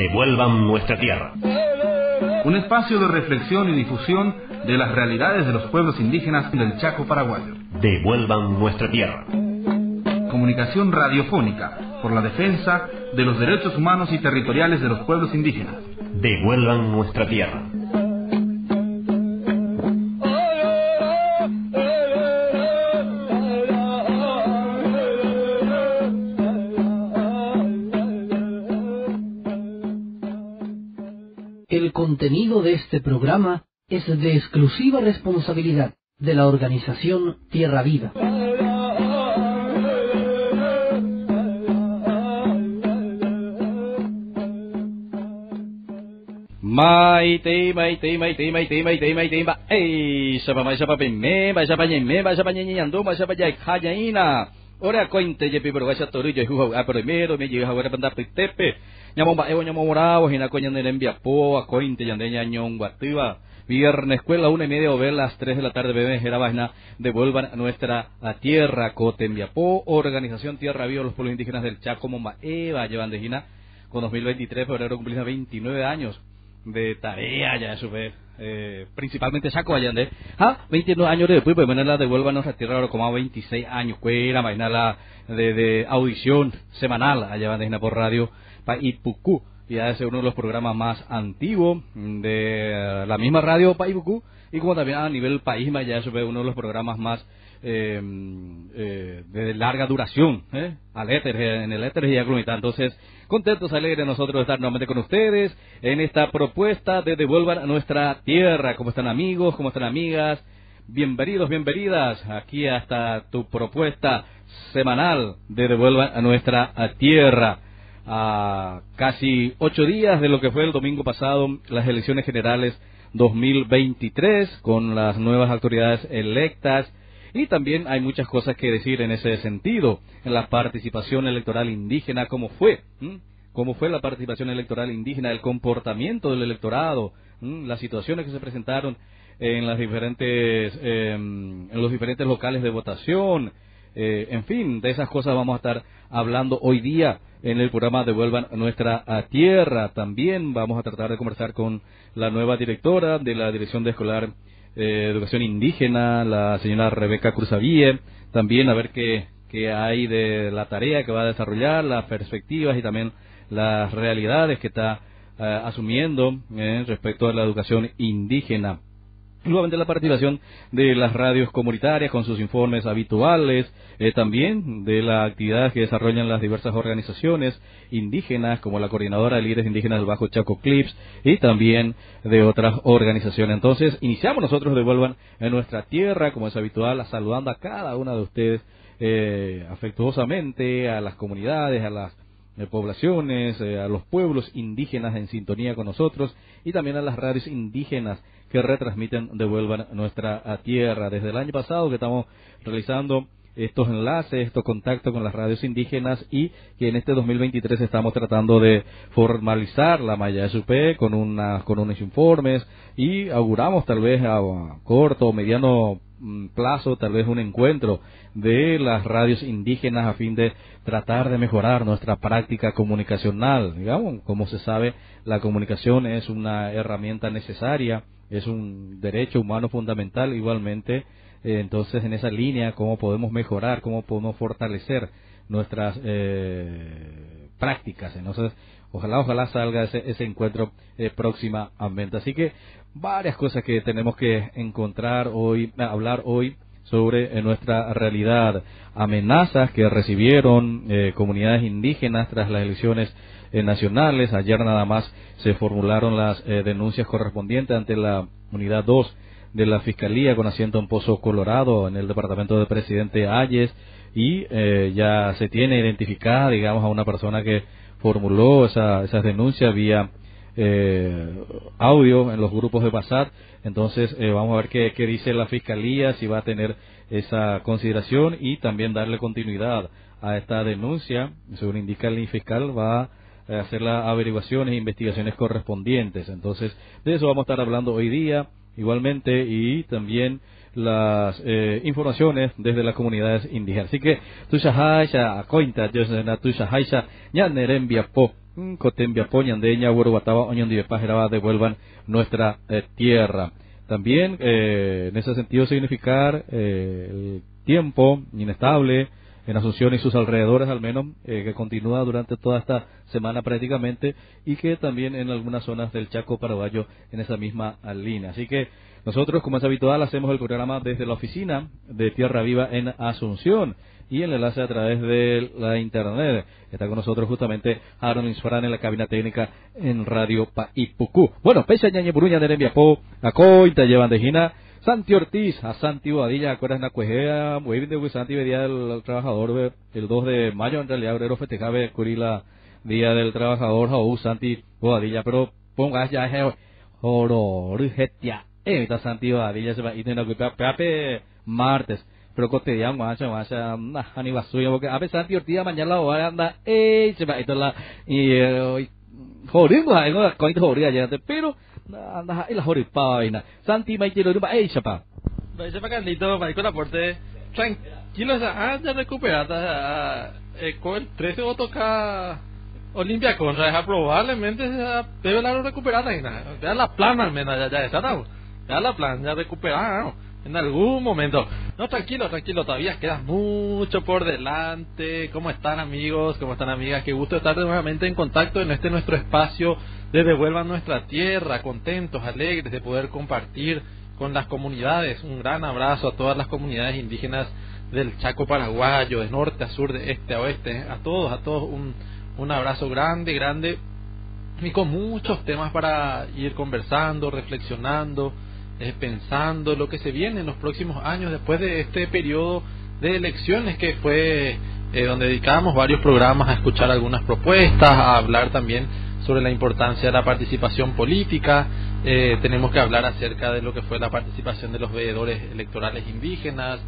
Devuelvan nuestra tierra. Un espacio de reflexión y difusión de las realidades de los pueblos indígenas del Chaco paraguayo. Devuelvan nuestra tierra. Comunicación radiofónica por la defensa de los derechos humanos y territoriales de los pueblos indígenas. Devuelvan nuestra tierra. Este programa es de exclusiva responsabilidad de la organización Tierra Viva. Maite, maite, maite, maite, maite, maite, ba. Ei, sapa mai sapa me, ba sapa me, ba sapa nyi nyandu, ba sapa jai khaja ina. Ora kointe je pi berwa toru je hu a primero me je ha banda tepe. Nyamo ba ewo nyamo morao hina ko nyande envia po a kointe yande nyanyong batua. Viernes, escuela, una y media o ver las tres de la tarde, bebés, era vaina, devuelvan nuestra a tierra, Cotembiapó, Organización Tierra Viva, los pueblos indígenas del Chaco, Momba, Eva, llevan de Gina, con 2023, febrero cumplida 29 años de tarea ya eso eh, principalmente saco allá ah 29 años después pues bueno la devuelvan a tierra ahora como 26 años cuera vaina de, de audición semanal allá van por radio pa Ipucú ya es uno de los programas más antiguos de eh, la misma radio pa Ipucú y como también a nivel país ya eso uno de los programas más eh, eh, de larga duración, ¿eh? al éter, en el éter y Entonces, contentos, alegres nosotros de estar nuevamente con ustedes en esta propuesta de devuelvan a nuestra tierra. ¿Cómo están amigos? ¿Cómo están amigas? Bienvenidos, bienvenidas aquí hasta tu propuesta semanal de devuelvan a nuestra tierra. A casi ocho días de lo que fue el domingo pasado las elecciones generales 2023 con las nuevas autoridades electas. Y también hay muchas cosas que decir en ese sentido, en la participación electoral indígena, cómo fue, cómo fue la participación electoral indígena, el comportamiento del electorado, las situaciones que se presentaron en las diferentes, em, en los diferentes locales de votación, eh, en fin, de esas cosas vamos a estar hablando hoy día en el programa Devuelvan Nuestra Tierra. También vamos a tratar de conversar con la nueva directora de la Dirección de Escolar eh, educación Indígena, la señora Rebeca Cruzavie, también a ver qué, qué hay de la tarea que va a desarrollar, las perspectivas y también las realidades que está eh, asumiendo eh, respecto a la educación indígena. Nuevamente la participación de las radios comunitarias con sus informes habituales, eh, también de la actividad que desarrollan las diversas organizaciones indígenas, como la Coordinadora de Líderes Indígenas del Bajo Chaco Clips, y también de otras organizaciones. Entonces, iniciamos nosotros Devuelvan en nuestra tierra, como es habitual, saludando a cada una de ustedes eh, afectuosamente, a las comunidades, a las eh, poblaciones, a los pueblos indígenas en sintonía con nosotros y también a las radios indígenas que retransmiten Devuelvan nuestra tierra. Desde el año pasado que estamos realizando estos enlaces, estos contactos con las radios indígenas y que en este 2023 estamos tratando de formalizar la malla SUP con, una, con unos informes y auguramos tal vez a corto o mediano mm, plazo tal vez un encuentro de las radios indígenas a fin de tratar de mejorar nuestra práctica comunicacional. Digamos, como se sabe, la comunicación es una herramienta necesaria es un derecho humano fundamental igualmente. Eh, entonces, en esa línea, cómo podemos mejorar, cómo podemos fortalecer nuestras eh, prácticas. Entonces, ojalá, ojalá salga ese, ese encuentro eh, próximamente. Así que varias cosas que tenemos que encontrar hoy, hablar hoy sobre nuestra realidad, amenazas que recibieron comunidades indígenas tras las elecciones eh, nacionales. Ayer nada más se formularon las eh, denuncias correspondientes ante la unidad 2 de la Fiscalía con asiento en Pozo Colorado en el departamento del presidente Ayes y eh, ya se tiene identificada, digamos, a una persona que formuló esa, esas denuncias vía audio en los grupos de WhatsApp. Entonces, vamos a ver qué, qué, dice la Fiscalía, si va a tener esa consideración y también darle continuidad a esta denuncia. Según indica el fiscal, va eh, hacer las averiguaciones e investigaciones correspondientes. Entonces, de eso vamos a estar hablando hoy día, igualmente, y también las eh, informaciones desde las comunidades indígenas. Así que, tu shahaisha, acointa, yo tu shahaisha, ya nerembia po, Cotembia Poñandeña, Guataba, Oñondibepajera, devuelvan nuestra eh, tierra. También, eh, en ese sentido, significar eh, el tiempo inestable en Asunción y sus alrededores, al menos, eh, que continúa durante toda esta semana prácticamente, y que también en algunas zonas del Chaco Paraguayo en esa misma línea. Así que nosotros, como es habitual, hacemos el programa desde la oficina de Tierra Viva en Asunción y el enlace a través de la internet. Está con nosotros justamente Aaron Insfran en la cabina técnica en Radio Paipucú. Bueno, pese ñañe buruña de Nembiapó, a coita llevan de Gina, Santi Ortiz, a Santi Boadilla, acuerdas na cuejea, muy bien de Santi día del trabajador, el 2 de mayo en realidad, obrero festejaba Curila, día del trabajador, o Santi Boadilla, pero pongas ya, oro, getia eh, está Santi Boadilla, se va a ir en la martes pero cotidiano guacha guacha nah ani basuya porque a pesar de Ortiz mañana la hora anda eh se va esto la y joder gua ngo coi joder aja pero anda la joder paina Santi mai tiro ba eh chapa Vai chapa candito vai con aporte tranquilo ah ya recuperada eh, con el 13 va a tocar Olimpia contra probablemente debe la recuperada ya la plana al menos ya ya está ya la plana ya recuperada ¿no? En algún momento. No, tranquilo, tranquilo, todavía queda mucho por delante. ¿Cómo están amigos? ¿Cómo están amigas? Qué gusto estar nuevamente en contacto en este nuestro espacio de Devuelvan Nuestra Tierra, contentos, alegres de poder compartir con las comunidades. Un gran abrazo a todas las comunidades indígenas del Chaco paraguayo, de norte a sur, de este a oeste. A todos, a todos un, un abrazo grande, grande. Y con muchos temas para ir conversando, reflexionando eh, pensando lo que se viene en los próximos años después de este periodo de elecciones que fue eh, donde dedicábamos varios programas a escuchar algunas propuestas, a hablar también sobre la importancia de la participación política. Eh, tenemos que hablar acerca de lo que fue la participación de los veedores electorales indígenas,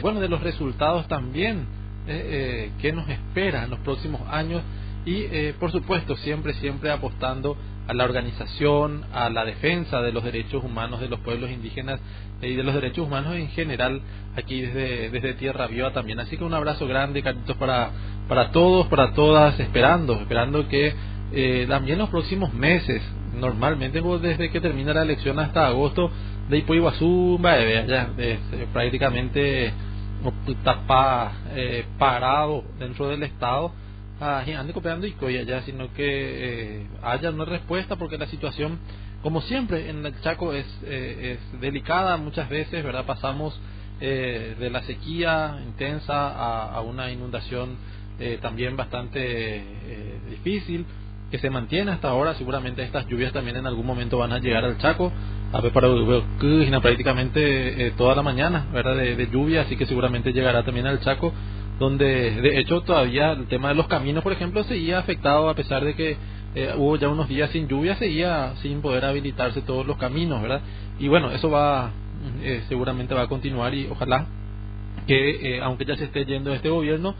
bueno, de los resultados también que nos espera en los próximos años y, por supuesto, siempre, siempre apostando a la organización, a la defensa de los derechos humanos de los pueblos indígenas y de los derechos humanos en general aquí desde, desde Tierra Viva también. Así que un abrazo grande, caritos para, para todos, para todas, esperando, esperando que eh, también los próximos meses, normalmente desde que termina la elección hasta agosto, de Ipoiguazú, ya es, prácticamente está eh, parado dentro del Estado a ande cooperando y allá, sino que eh, haya una respuesta porque la situación, como siempre en el Chaco, es, eh, es delicada muchas veces, ¿verdad? Pasamos eh, de la sequía intensa a, a una inundación eh, también bastante eh, difícil que se mantiene hasta ahora. Seguramente estas lluvias también en algún momento van a llegar al Chaco. A ver, para prácticamente eh, toda la mañana, ¿verdad? De lluvia, así que seguramente llegará también al Chaco donde de hecho todavía el tema de los caminos, por ejemplo, seguía afectado a pesar de que eh, hubo ya unos días sin lluvia, seguía sin poder habilitarse todos los caminos, ¿verdad? Y bueno, eso va, eh, seguramente va a continuar y ojalá que, eh, aunque ya se esté yendo este gobierno,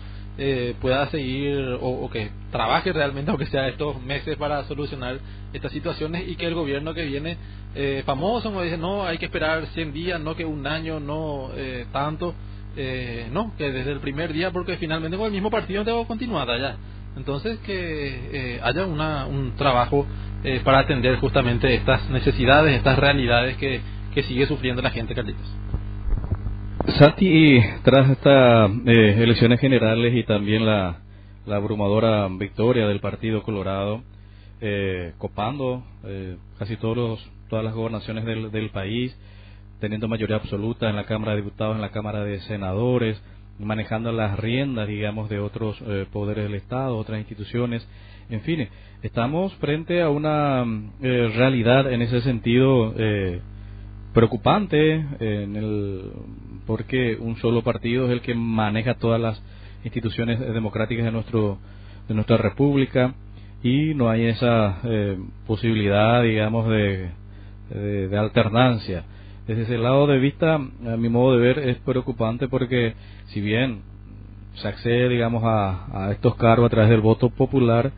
pueda seguir o, o, que trabaje realmente, aunque sea estos meses, para solucionar estas situaciones y que el gobierno que viene famoso, como dice, no, hay que esperar 100 días, no que un año, no tanto eh, no, que desde el primer día, porque finalmente con el mismo partido tengo continuada allá. Entonces, que eh, haya una, un trabajo eh, para atender justamente estas necesidades, estas realidades que, que sigue sufriendo la gente, Carlitos. Santi, tras estas eh, elecciones generales y también la, la abrumadora victoria del Partido Colorado, eh, copando eh, casi todos los, todas las gobernaciones del, del país, teniendo mayoría absoluta en la Cámara de Diputados, en la Cámara de Senadores, manejando las riendas, digamos, de otros eh, poderes del Estado, otras instituciones. En fin, estamos frente a una eh, realidad en ese sentido eh, preocupante, en el, porque un solo partido es el que maneja todas las instituciones democráticas de, nuestro, de nuestra República y no hay esa posibilidad, digamos, de, de alternancia desde ese lado de vista, a mi modo de ver, es preocupante porque si bien se accede, digamos, a, estos cargos a través del voto popular,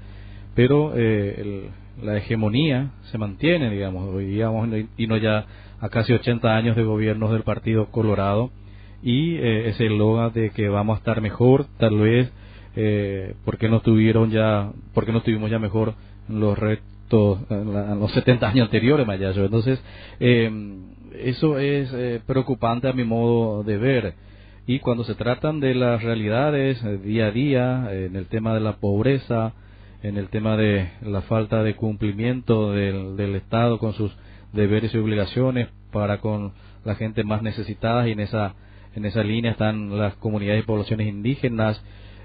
pero eh, la hegemonía se mantiene, digamos, hoy digamos, y no ya a casi 80 años de gobiernos del Partido Colorado, y eh, ese eslogan de que vamos a estar mejor, tal vez eh, ¿por qué no tuvieron ya, por qué no tuvimos ya mejor los retos, en, la- los 70 años anteriores, Mayayo? Entonces, eh, eso es eh, preocupante a mi modo de ver. Y cuando se tratan de las realidades eh, día a día, en el tema de la pobreza, en el tema de la falta de cumplimiento del, del Estado con sus deberes y obligaciones para con la gente más necesitada y en esa en esa línea están las comunidades y poblaciones indígenas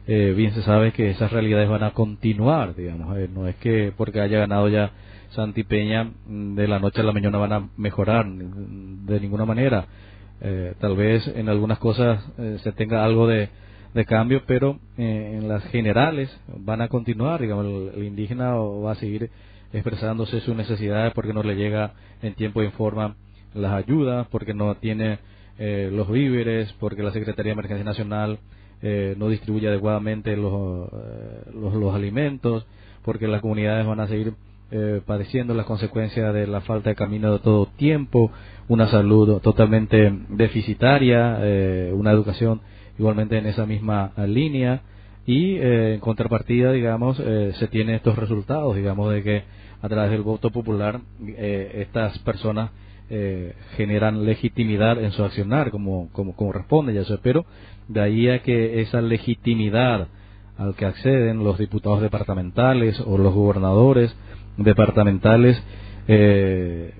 eh, bien se sabe que esas realidades van a continuar digamos eh, no es que porque haya ganado ya Santi Peña mm, de la noche a la mañana van a mejorar de ninguna manera. Eh, tal vez en algunas cosas eh, se tenga algo de, cambio, pero eh, en las generales van a continuar, digamos, el, indígena va a seguir expresándose sus necesidades porque no le llega en tiempo y en forma las ayudas, porque no tiene eh, los víveres, porque la Secretaría de Emergencia Nacional no distribuye adecuadamente los alimentos, porque las comunidades van a seguir eh, padeciendo las consecuencias de la falta de camino de todo tiempo, una salud totalmente deficitaria, eh, una educación igualmente en esa misma línea. Y eh, en contrapartida, digamos, eh, se tienen estos resultados, digamos, de que a través del voto popular eh, estas personas generan legitimidad en su accionar como, como, como responde, ya sé, pero de ahí a que esa legitimidad al que acceden los diputados departamentales o los gobernadores departamentales, eh,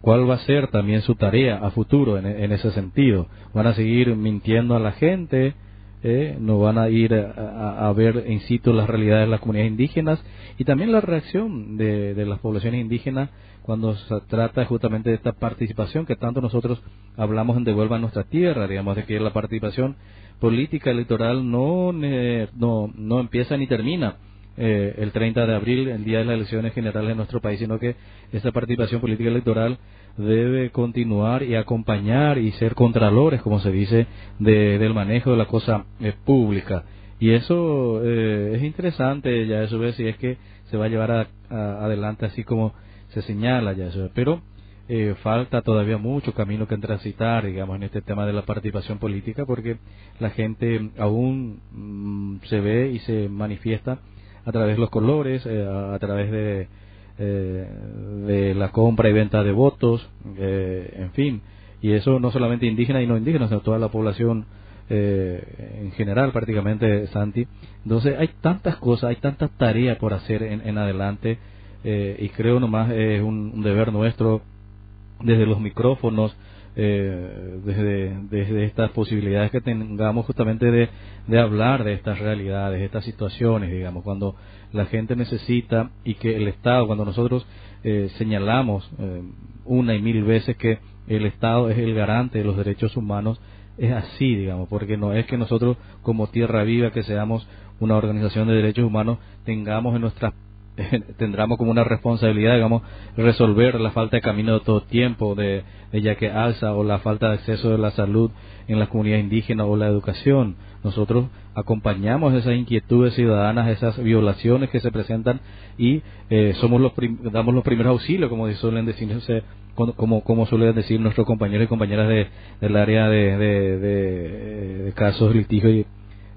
cuál va a ser también su tarea a futuro en, ese sentido. Van a seguir mintiendo a la gente, eh, no van a ir a, a- ver in situ las realidades de las comunidades indígenas y también la reacción de, de las poblaciones indígenas cuando se trata justamente de esta participación que tanto nosotros hablamos en Devuelva Nuestra Tierra, digamos, de que la participación política electoral no, no, no empieza ni termina eh, el 30 de abril, el día de las elecciones generales en nuestro país, sino que esta participación política electoral debe continuar y acompañar y ser contralores, como se dice, de- del manejo de la cosa eh, pública. Y eso eh, es interesante, ya eso ver si es que se va a llevar a- adelante así como se señala, ya eso. Pero eh, falta todavía mucho camino que transitar, digamos, en este tema de la participación política, porque la gente aún mm, se ve y se manifiesta a través de los colores, eh, a, través de, eh, de la compra y venta de votos, eh, en fin. Y eso no solamente indígena y no indígena, sino toda la población eh, en general, prácticamente, Santi. Entonces hay tantas cosas, hay tantas tareas por hacer en, en adelante y creo nomás es un deber nuestro desde los micrófonos, eh, desde, desde estas posibilidades que tengamos justamente de, hablar de estas realidades, de estas situaciones, digamos, cuando la gente necesita y que el Estado, cuando nosotros eh, señalamos eh, una y mil veces que el Estado es el garante de los derechos humanos, es así, digamos, porque no es que nosotros como Tierra Viva, que seamos una organización de derechos humanos, tengamos en nuestras tendremos como una responsabilidad, digamos, resolver la falta de camino de todo tiempo, de, de ya que alza o la falta de acceso de la salud en las comunidades indígenas o la educación. Nosotros acompañamos esas inquietudes ciudadanas, esas violaciones que se presentan y eh, somos los prim- damos los primeros auxilios, como suelen decir, como, como suelen decir nuestros compañeros y compañeras de, del área de, de, de, de casos litigio y,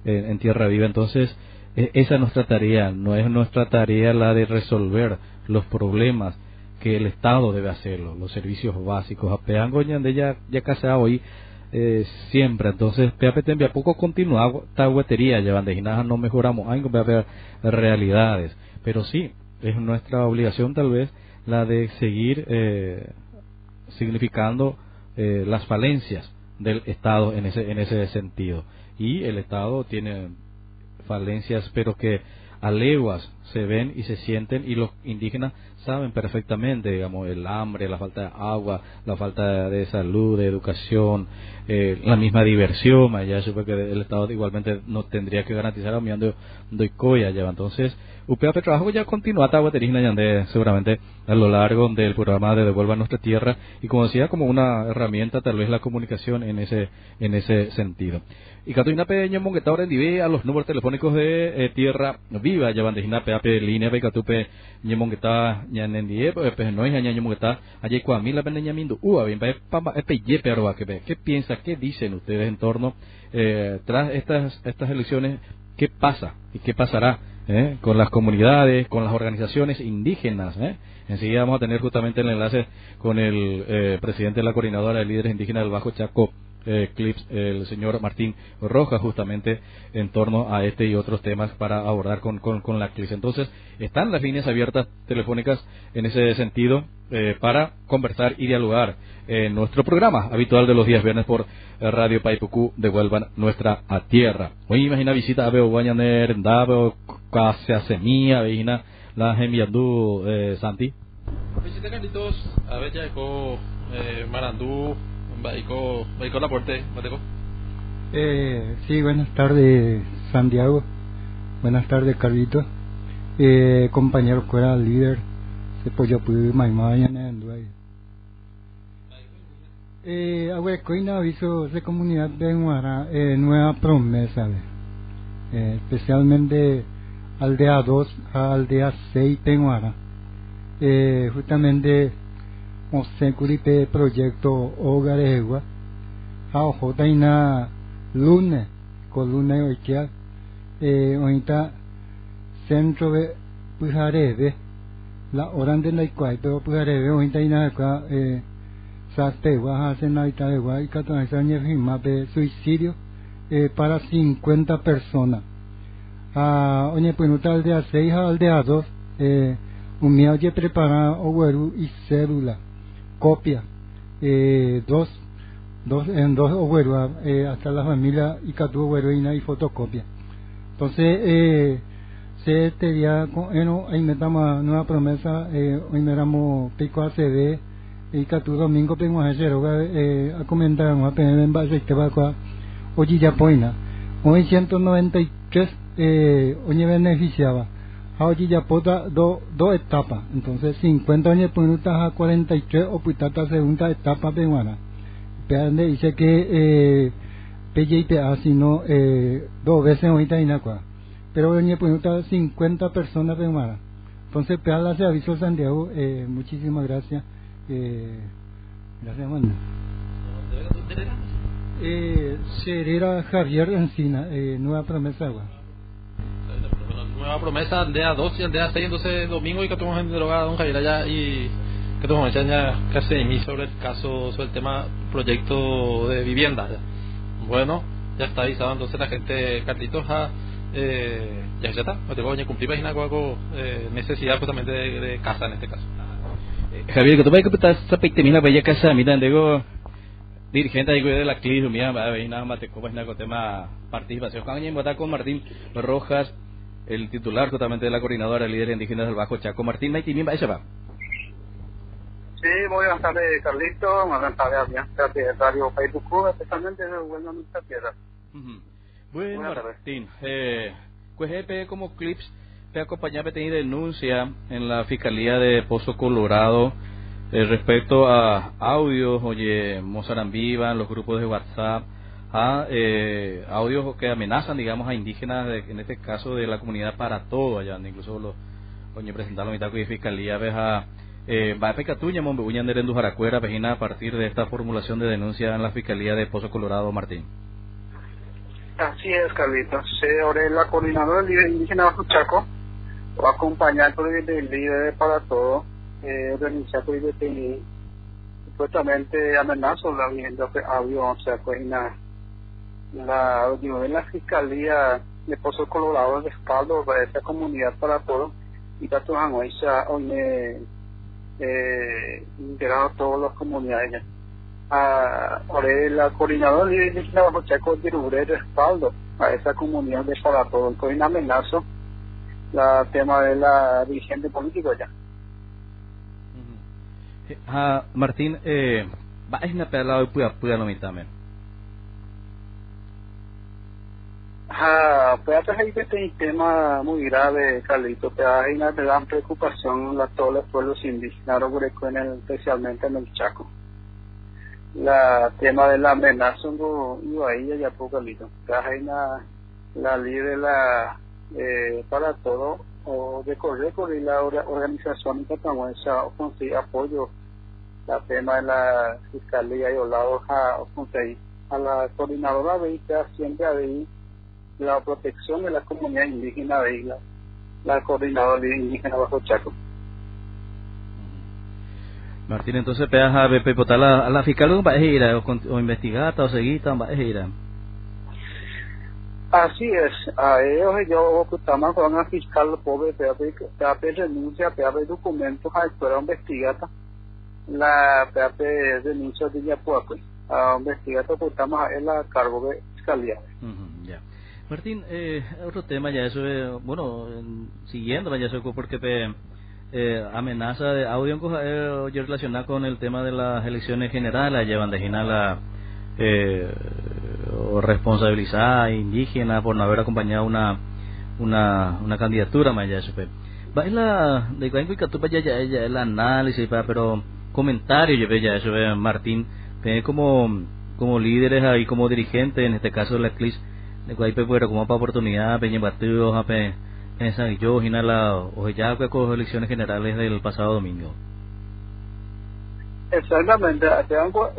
eh, en Tierra Viva. Entonces, esa es nuestra tarea, no es nuestra tarea la de resolver los problemas que el Estado debe hacerlo, los servicios básicos. Apeango ya ya casi hoy eh, siempre, entonces PAPT a poco continúa esta huetería, llevan de ginaja no mejoramos a haber realidades, pero sí, es nuestra obligación tal vez la de seguir eh, significando eh, las falencias del Estado en ese en ese sentido. Y el Estado tiene falencias, pero que a leguas se ven y se sienten y los indígenas saben perfectamente, digamos, el hambre, la falta de agua, la falta de salud, de educación, eh, la misma diversión, allá supe que el Estado igualmente no tendría que garantizar a de doicoya lleva. Entonces, UPAP trabajo ya continúa Tahuaterina Yandé seguramente a lo largo del programa de Devuelva Nuestra Tierra y como decía, como una herramienta tal vez la comunicación en ese, en ese sentido. Y Catalina Peña Mongueta ahora a los números telefónicos de eh, Tierra Viva, ya van de Becatupe, Ñemongueta, Ñanendie, pues no bien, Pamba, Epe, Yepe, Arba, que ¿Qué piensa, qué dicen ustedes en torno, eh, tras estas, estas elecciones, qué pasa y qué pasará ¿eh? con las comunidades, con las organizaciones indígenas. ¿eh? Enseguida vamos a tener justamente el enlace con el eh, presidente de la coordinadora de líderes indígenas del Bajo Chaco, eh, Clips, el señor Martín Rojas, justamente en torno a este y otros temas para abordar con, con, la CLIPS. Entonces, están las líneas abiertas telefónicas en ese sentido eh, para conversar y dialogar en nuestro programa habitual de los días viernes por Radio Paipucú, devuelvan nuestra a tierra. Hoy imagina visita a Beo Guañaner, Veo Casa Semilla, Veina, la enviando eh, Santi. Visita Carlitos, a ya eh, Marandú, Baico, Baico Laporte, Mateco. Eh, sí, buenas tardes, Santiago. Buenas tardes, Carlito. Eh, compañero fuera líder, se pollo pude maimaya en Duay. Eh, Agüecoina aviso de comunidad de Guara, eh, nueva promesa, eh, especialmente aldea 2 a aldea 6 Penguara. Eh, justamente Mosecuripe proyecto Hogaregua, a Taina lunes, con lunes hoy eh, ahorita centro de Pujarebe, la orante la igual, pero Pujarebe ahorita ina acá, eh, saste, baja en la de igual, y firma de suicidio, eh, para 50 personas. Oye, pues no aldea 6 a aldea 2, eh, un ya prepara ogueru y cédula copia, eh, dos, dos, en dos ogueros, eh, hasta la familia y catu ogueroina y fotocopia. Entonces, eh, se te día, bueno, ahí metamos nueva promesa, eh, hoy miramos pico ACB, y catu domingo hacer, eh, a comentar, a en base, va a oye ya poina. Hoy 193, eh, hoy beneficiaba Ahora ya pota dos do etapas, entonces 50 años minutos a 43 o puitata segunda etapa peruana. Pero dice que eh, PJPA sino eh, dos veces ahorita inacua. Pero año minutos 50 personas peruanas. Entonces, la se aviso Santiago, eh, muchísimas gracias. Eh, gracias, mano. Eh, Serera Javier Encina, eh, Nueva Promesa Agua nueva promesa aldea 2 y aldea 6, entonces domingo y que estamos en droga don Javier allá y que estamos ya casi de mí sobre el caso, sobre el tema proyecto de vivienda. Bueno, ya está avisado entonces la gente, Carlitos, a, eh, ya, ya está, no te voy a cumplir página algo eh, necesidad justamente de, de, casa en este caso. Eh, Javier, que tú vas a computar esta pequeña bella casa, mira, digo, dirigente de la CLIS, mira, va a venir nada más te copas con tema participación. Cuando con Martín Rojas, el titular justamente de la coordinadora de líderes indígenas del Bajo Chaco, Martín Maitimín va. Sí, muy buenas tardes, Carlito. Buenas tardes, de Radio Facebook, especialmente de Buena Nuestra Tierra. Bueno, Martín, eh, pues como clips te acompañaba a tener denuncia en la Fiscalía de Pozo Colorado eh, respecto a audios, oye, Mozarambí, los grupos de WhatsApp, a eh, audios que amenazan, digamos, a indígenas, en este caso de la comunidad para todo allá, incluso los coño presentar la mitad de fiscalía, eh, va a pecatuña, mombebuña nerendu jaracuera, vejina a partir de esta formulación de denuncia en la fiscalía de Pozo Colorado, Martín. Así es, Carlitos. Ahora la coordinadora del indígena Bajo Chaco va a acompañar el líder para todo, eh, organizar por el supuestamente amenazó la vivienda audio, o sea, pues la, digo, en la Fiscalía de Pozo Colorado el respaldo para esta comunidad para todo y tanto hoy hoy me eh, integrado todas las comunidades ah, ahora la coordinadora de la Bajo Chaco de respaldo a esa comunidad de para todo. Con un amenazo. La tema de la dirigente política ya. Ah, Martín eh, va a ir a pelado y pueda pueda no también Ah, pues que este tema muy grave, Carlito, que hay una gran preocupación a todos los pueblos indígenas, en el, especialmente en el Chaco. La tema de la amenaza, y ahí ya poco, Carlito. Hay una, la ley de la, eh, para todo, o de correr y la organización esa conseguir apoyo, la tema de la fiscalía y lado a, a la coordinadora de siempre ahí la protección de la comunidad indígena de Isla, la coordinadora indígena Bajo Chaco. Martín, entonces peas a BP a la, a la fiscal o ir o, o investigata o seguita va a ir. Así es, a ellos yo estamos con la fiscal pobre PAP renuncia, PAP documentos a escuela investigata, la PAP denuncia de Yapuaco, a investigata pues estamos en la cargo de fiscalía. Ujú, ya. Martín, eh, otro tema ya eso, eh, bueno, en- siguiendo ya eso porque eh, amenaza de audio eh, relacionada con el tema de las elecciones generales, llevan de la eh, o responsabilizar indígena por no haber acompañado una una una candidatura más ya eso. Va en la de ya ya el análisis pero comentario yo ya eso Martín como como líderes ahí como dirigentes en este caso de la CLIS de cuál pe pero como para oportunidad pe batido a pe en San hina la o ya que con elecciones generales del pasado domingo. Exactamente,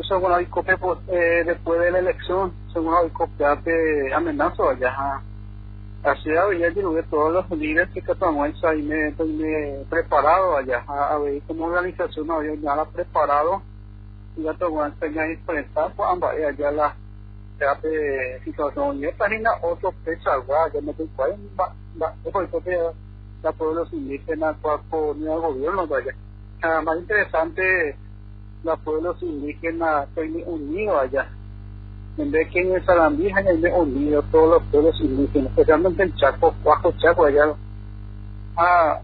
según hay copia eh, después de la elección, según hay copia de amenazo allá. Así había diluido todos los líderes que tomamos ahí me, me preparado allá, a ver como organización había ya preparado y ya tomó enseñar y enfrentar pues ambas allá la de situación y página otro fecha ya me doy cuenta va después que la pueblos indígenas con el gobierno allá más interesante los pueblos indígenas están unidos allá. En vez que en el Sarandí hay unidos todos los pueblos indígenas, especialmente el Chaco, Bajo Chaco allá. Ah,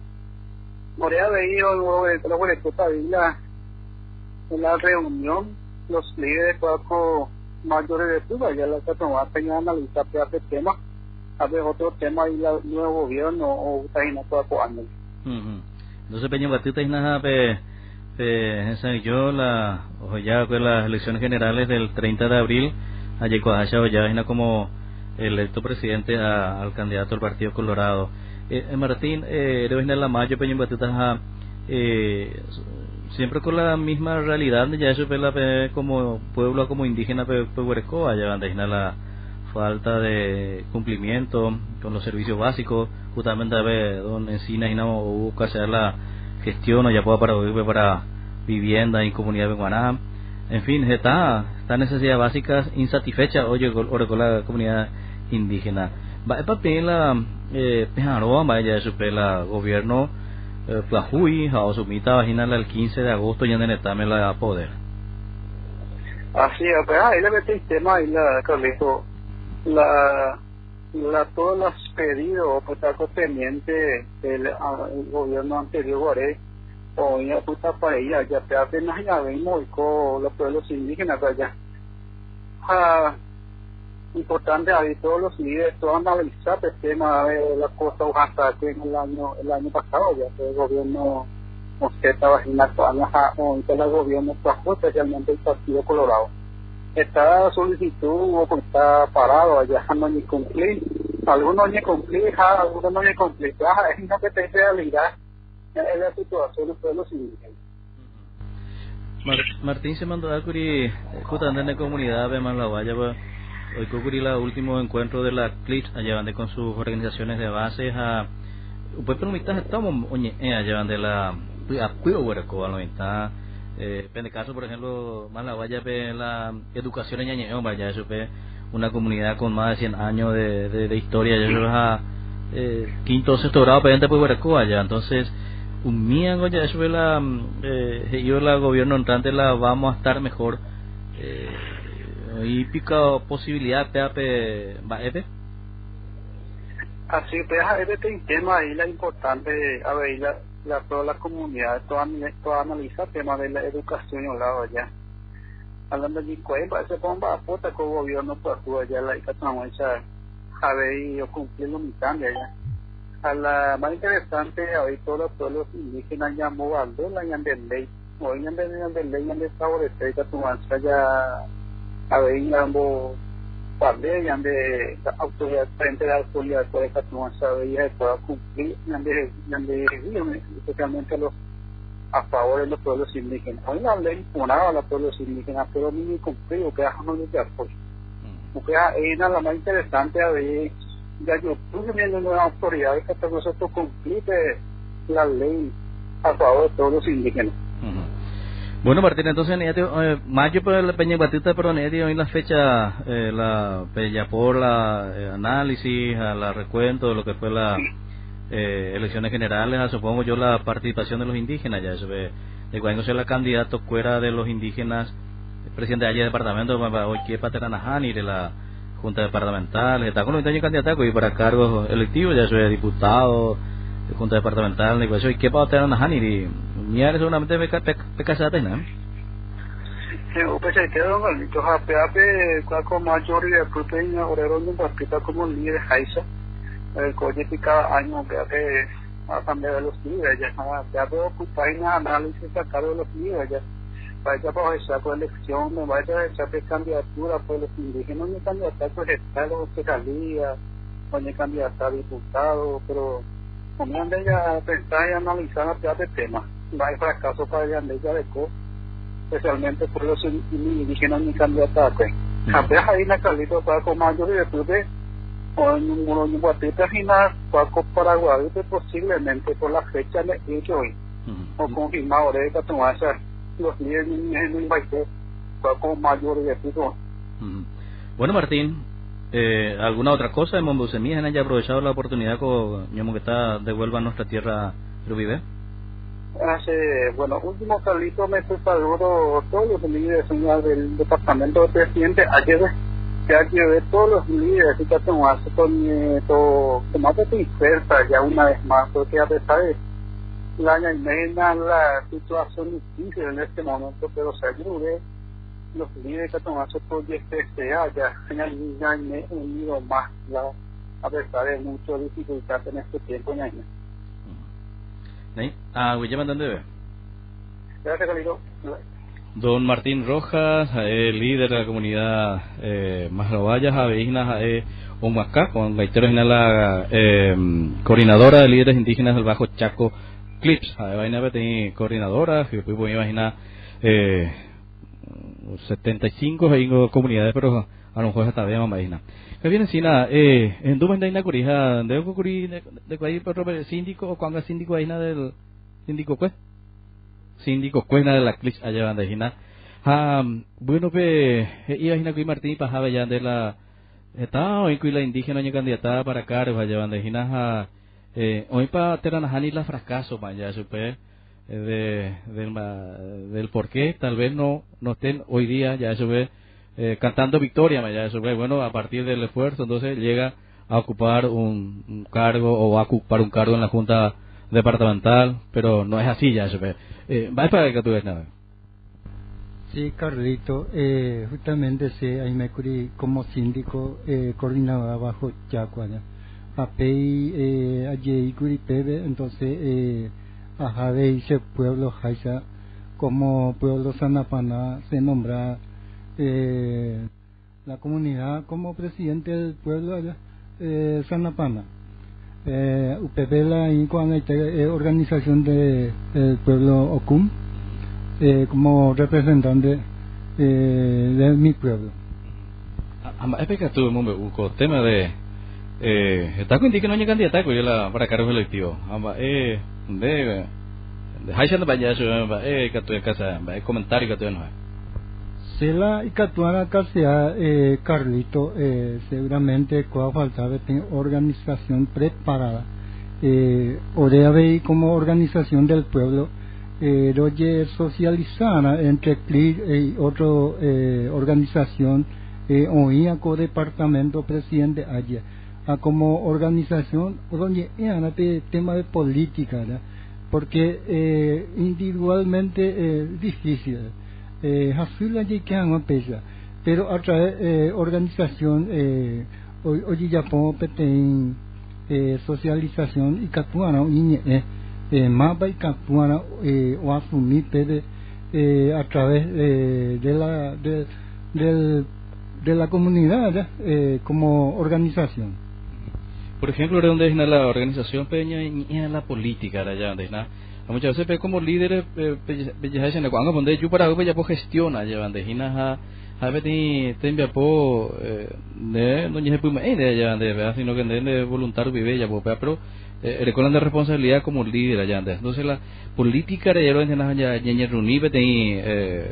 Morea veía luego de la Huerecuta Villa en la reunión, los líderes Bajo mayores de Cuba, ya la tomaban a analizar este tema, a ver otro tema y el nuevo gobierno o Taina años. Ujú. Entonces Peña Batista es nada pe pe yo la o ya con las elecciones generales del 30 de abril allí con Asha ya como electo presidente al candidato del Partido Colorado. Eh, eh, Martín, eh, debe la mayo Peña Batista eh, siempre con la misma realidad ya eso pe la como pueblo como indígena pe, pe Huerecoa, ya donde la falta de cumplimiento con los servicios básicos justamente a ver donde encina y no que hacer la gestión o ya pueda para vivir para vivienda en comunidad de Guaná. En fin está esta necesidad básicas insatisfecha oye con la comunidad indígena. Va pedir la eh vaya eso la gobierno eh, Plajuy a sumita vagina el 15 de agosto ya en etame la poder. Así es, pues ahí le el tema ahí la Carlito, la, la todos los pedidos pues algo pendiente del ah, el gobierno anterior o ya puta para ella ya te apenas ya vimos con los pueblos indígenas allá ah, importante ahí todos los líderes todos analizar el tema de la costa Oaxaca que en el año el año pasado ya que el gobierno Mosqueta Vagina o el gobierno trajo especialmente el Partido Colorado. Esta solicitud pues, está parado allá no ni cumplir algunos ni cumplir algunos no ni cumplir es una que te realidad es la situación de los indígenas Mar- Martín se mandó a curi justamente en la comunidad de pues, hoy el último encuentro de la CLIPS allá con sus organizaciones de bases a pues permitas estamos oye eh, allá donde la a cuido huerco a lo está eh en el caso por ejemplo Manlawaya ve la educación en Ñañeón vaya eso ve una comunidad con más de 100 años de, de, de historia ya eso es a eh, quinto o sexto grado pero pues huerco allá entonces un miengo ya eso es la eh, yo la gobierno entrante la vamos a estar mejor eh, y pica posibilidad pe va epe así a ver este tema ahí la importante a ver la, la toda la comunidad toda, toda analiza el tema de la educación en lado allá. Hablando de ese bomba a puta con el gobierno tu allá la hecha a ver y cumplir lo mitad de allá. A la más interesante hoy todos los pueblos indígenas llamó Valdola y Anderley hoy Anderley y Anderley favorecer que tu ya a ver y ambos y ande autoridad frente a la autoridad de que no sabía que pueda cumplir y ande, y ande especialmente los a favor de los pueblos indígenas. Hoy la ley imponaba a los pueblos indígenas, pero ni cumplido, que no de apoyo. Porque es la más interesante a ver ya yo tuve viendo nuevas autoridades que hasta nosotros cumplite la ley a favor de todos los indígenas. Bueno, Martín, entonces, eh, mayo por la Peña Batista, pero hoy la fecha, eh, la Peña por la eh, análisis, a la recuento de lo que fue la eh, elecciones generales, supongo yo la participación de los indígenas, ya eso ve, de cuando sea la candidato fuera de los indígenas, el presidente de allá departamento, hoy que Pateranajani, de la Junta Departamental, está con los candidatos y para cargos electivos, ya soy diputado, de Junta Departamental, y qué Pateranajani, y Miare seguramente pekasate na. Pues se quedó con el hape hape cuaco mayoría de proteína orero no partita como líder haisa. El cada año que hace a cambiar de los líderes ya veo ocupaina análisis sacar de los líderes ya vaya para esa elección me vaya a esa candidatura pues los indígenas no candidato pues estado secretaría o ni candidato a diputado pero como ande ya pensar y analizar el tema no hay fracaso para el Andella de Co, especialmente por los indígenas ni candidatos. Apenas ahí na calito para con mayor y después de o en un en guatita na para Paraguay posiblemente por la fecha de hoy. O confirmado de que tomasa los líderes en un baile para con mayor y después bueno Martín eh, ¿Alguna otra cosa de Mombusemías haya aprovechado la oportunidad con que está devuelva a nuestra tierra Rubibe? Hace, bueno, último Carlito me saludo todos los líderes del departamento del presidente. Ayer ya llevé todos los líderes y que tomarse con todo tomate dispersa ya una vez más porque a pesar de la ñaimena la situación difícil en este momento pero se ayude los líderes que tomarse por DSPCA ya ñaime unido más la, a pesar de muchas dificultades en este tiempo ñaime Ah, dónde Don Martín Rojas, eh, líder de la comunidad eh, Masrovayas, Aveínas, eh, Humasca, con Gaitero la eh, coordinadora de líderes indígenas del Bajo Chaco Clips. Vaina coordinadora, que puedo imaginar eh, 75 comunidades, pero a lo mejor hasta más que viene si nada, eh, en Duma en Curija, de Curi, de de pero síndico, o cuando síndico nada del síndico pues, síndico nada de la clic allá van de Ah, bueno, pe, iba a que Martín pasaba ya de la, estaba hoy que la indígena ni candidata para acá, allá van de Gina, eh, hoy para Teranajani la fracaso, ya supe, eh, de, del, del por qué, tal vez no, no estén hoy día, ya supe, eh, cantando victoria, ya eso bueno, a partir del esfuerzo, entonces llega a ocupar un, cargo o a ocupar un cargo en la Junta Departamental, pero no es así ya eso eh, ¿Va para que tú ves nada? Sí, Carlito, eh, justamente sí, ahí me curi como síndico eh, coordinador bajo Chacuaya. Apei, eh, allí curi pebe, entonces, eh, ajá, de ese pueblo Jaisa, como pueblo Sanapana, se nombra la comunidad como presidente del pueblo allá, eh, Sanapana. Eh, UPP la eh, organización de, del pueblo Ocum eh, como representante de mi pueblo. Tuve un tema de está con que no hay candidata para cargo electivo. Eh, de de de eh, que comentario que la Icatuana Casea, eh, Carlito, eh, seguramente cuando falta de organización preparada. Eh, Orea como organización del pueblo, eh, oye socializada entre CLIC y otra eh, organización, eh, oía co departamento presidente allá. A como organización, oye, tema de política, porque eh, individualmente es eh, difícil eh, hasula je kyan pesa pero a través eh, organización eh, hoy Japón peten eh, socialización y katuana y eh, eh, mapa y katuana eh, o asumir pede eh, a través eh, de la de, del, de la comunidad eh, como organización. Por ejemplo, de donde es la organización peña y la política de allá es muchas veces ve como líderes eh, cuando donde yo para ya pues gestiona llevan de a a ver ti te envía po eh, de no ni puma eh de allá de verdad sino que de, de voluntario vive ya po pero eh, recuerdan de responsabilidad como líder allá antes entonces la política de lo en ya ñeñe reunir te eh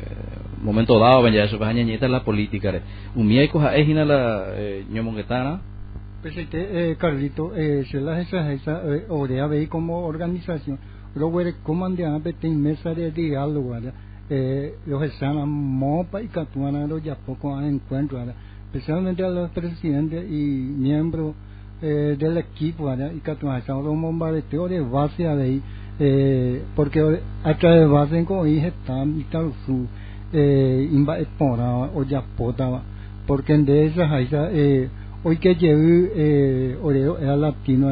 momento dado ya eso va ñeñeta la política un mía cosa es ina la eh, ñomongetana Pues este, eh, Carlito, eh, se las esa esa eh, orea ve como organización, lo huele comandean tem mesa de diálogo, ¿verdad? eh, los a mopa y catuana los ya poco encuentro, especialmente a los presidentes y miembros eh, del equipo, y catuana están los bombardeos de base de ahí, eh, porque a través de base con hija están y tal su eh, imba o ya pota, porque en de esas eh, hoy que llevé eh, Orero era latino,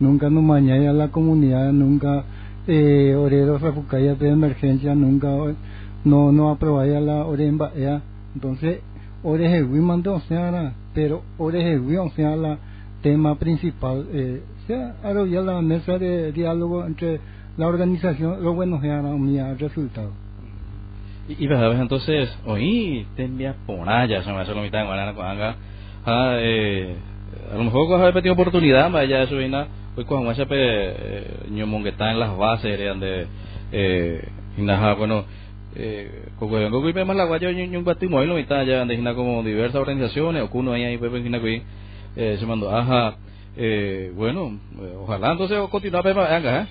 nunca nos mañana la comunidad, nunca eh, Orero Rafucaya de emergencia, nunca no no aprobaya la Oremba, era, entonces Orejewi mandó, o sea, pero Orejewi, o sea, la tema principal, eh, sea, ahora ya la mesa de diálogo entre la organización, lo bueno que era un resultado. y, y ves entonces hoy te envía por allá se me hace la mitad de guarana con ah, eh, a lo mejor coja repetido oportunidad vaya eso viene hoy con ese pe ñomón que está en las bases de donde eh inaja bueno eh como que me la guayo ñun ñun bati moi lo mitad ya hina como diversas organizaciones o cuno ahí ahí hina que eh se mandó ajá eh bueno eh, ojalá entonces continuar pepa venga eh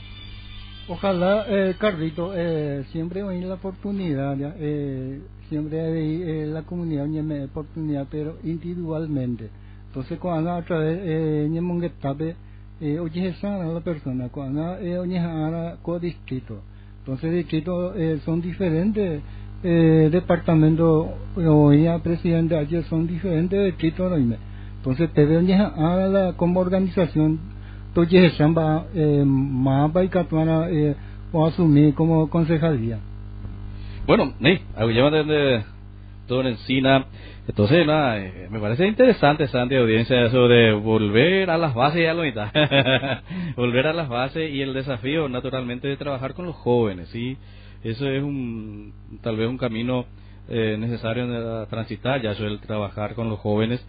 Ojalá, eh, Carlito, eh, siempre hay la oportunidad, eh, siempre hay eh, la comunidad da oportunidad, pero individualmente. Entonces, cuando a través de Ñemonguetape, eh, esa la persona, cuando eh, oye, ahora co distrito. Entonces, distritos eh, son diferentes eh, departamentos, hoy presidente, ayer son diferentes distritos, entonces, te veo ahora como organización entonces Samba eh, Mamba y Catuana eh, o asumir como concejalía. Bueno, sí, lleva desde todo en Encina. Entonces, nada, eh, me parece interesante, Santi, audiencia, eso de volver a las bases, ya lo mitad. volver a las bases y el desafío, naturalmente, de trabajar con los jóvenes, ¿sí? Eso es un, tal vez un camino eh, necesario de transitar, ya eso el trabajar con los jóvenes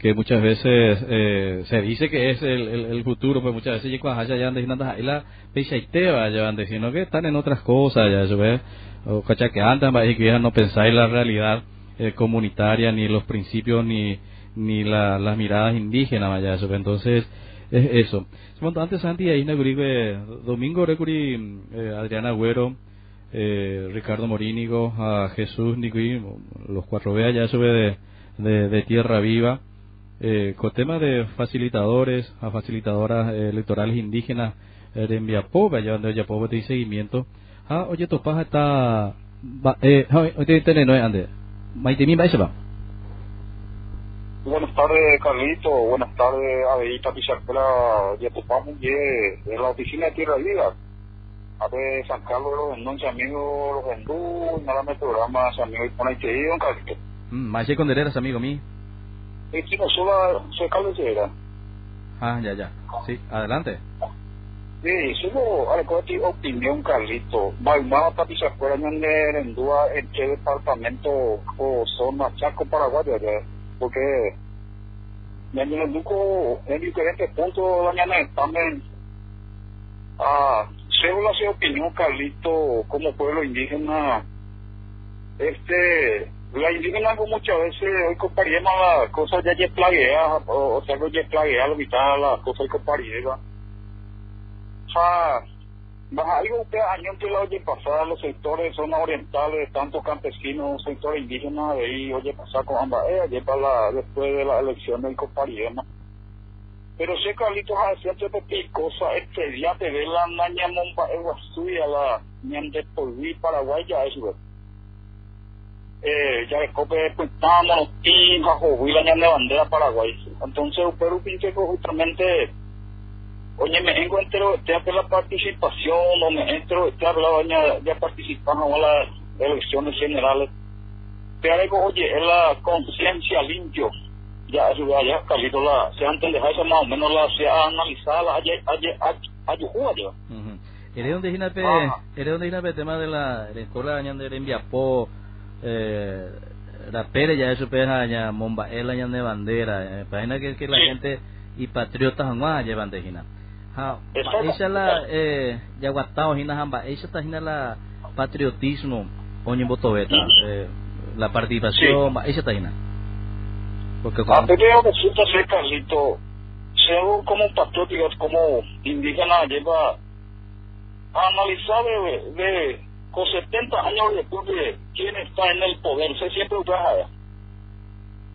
que muchas veces eh, se dice que es el, el, el futuro, pues muchas veces llegó allá ya y la peisaiteba ya sino que están en otras cosas, ya se ve, o cacha que andan, y que ya no pensáis la realidad eh, comunitaria, ni los principios, ni ni la, las miradas indígenas, ya ve, entonces es eso. Antes Santi ahí domingo recurrí eh, Adriana Agüero, eh, Ricardo Morínigo, a Jesús Nicuí, los cuatro veas ya sube de, de, de Tierra Viva eh, con tema de facilitadores, a facilitadoras eh, electorales indígenas eh, de Enviapó, allá donde Enviapó tiene seguimiento. Ah, oye, tu paja está. Eh, oye, tiene no es. Maite mi va Buenas tardes, Carlito. Buenas tardes, Adelita Pizarpela. Ya topamos de la oficina de Tierra Viva. A ver, San Carlos, los entonces amigos, los hindú, nada más programa, San Miguel, con ahí te don Carlito. Mm, más con dereras, amigo mío. Chino, solo soy Carlos Llega. Ah, ya, ya. Sí, adelante. Sí, solo algo de opinión, Carlito. Baimaba para pisar fuera en en qué departamento o zona Chaco, Paraguay, porque en el duco en diferentes puntos mañana también. Ah según la opinión Carlito como pueblo indígena este la indígena muchas veces hoy comparíamos las cosas de ayer plaguea o, sea que ayer plaguea lo mitad las cosas que comparíamos sea algo que año que la oye pasar los sectores zonas orientales tanto campesinos sectores indígenas de ahí oye pasar con ambas eh, ayer para la, después de la elección del comparíamos pero sé Carlitos hacía este cosa este día te ve la naña momba suya la ñan de polví Paraguay ya eso eh, ya después pues estábamos bajo y la de bandera Paraguay. Entonces, Perú pinche que justamente, oye, me encuentro este hacer la participación, o me entro este hablaba ya, ya participamos en las elecciones generales. Pero oye, es la conciencia limpio. Ya, eso ya, Carlito, la, se antes de dejarse más o menos la, se ha analizado, la, ayer, ayer, ayer, ¿Eres donde ¿Eres donde el tema de la escuela de Enviapó, eh, la pere ya eso peja ya momba de bandera eh, página que que la gente y patriotas jamás llevan de hina ha esa la eh hina hamba esa ta hina la patriotismo botoveta eh, la participación esa ta hina porque A cuando resulta ser, Carlito, ser un- como como indígena, lleva a analizar de, de con 70 años después de quién está en el poder, se siempre allá.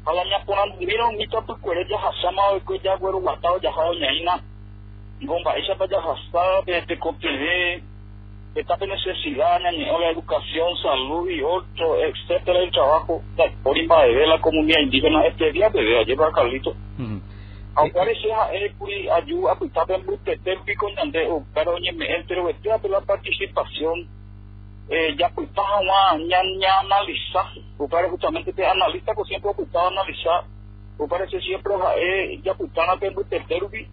A la ñaponan, vieron mi tapu cuere ya hasama o que ya güero guatao ya jao ñaina. Gomba, esa pa ya hasta de te etapa de necesidad, ñañeo, la educación, salud y otro, etcétera, el trabajo, la porimba de la comunidad indígena, este día de vea, lleva Carlito. Aunque sea eh, puri ayuda a pitar en brutete pico ñande o pero ñe me entero este a la participación eh ya pues está una ña ña analiza. O para justamente te analista que siempre pues está analizar o parece siempre eh ya pues está brutete rubi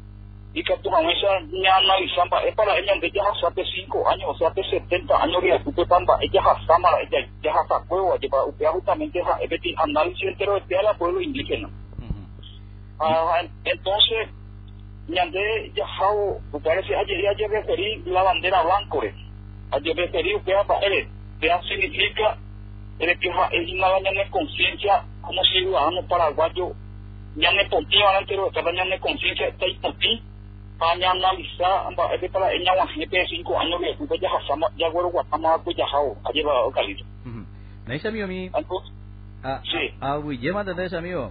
y que tu esa ña analizan pa es para ella de ya hace 5 años o sea hace 70 años tu pamba hasta juego lleva usted justamente es análisis entero de la pueblo indígena. Ah, entonces, Ñandé Yajao, me parece, ayer ayer referí la bandera blanco, eh. ayer referí que él, que significa el que es una daña de conciencia como ciudadano paraguayo, ya me pontí, van entero, esta daña de para analizar, amba, es de para ella, gente de cinco años, que fue ya jasama, ya güero guatama, pues Yajao, ayer va a Calito. Ujú. Me dice amigo mi Entonces, a Sí. a Guillema de ese amigo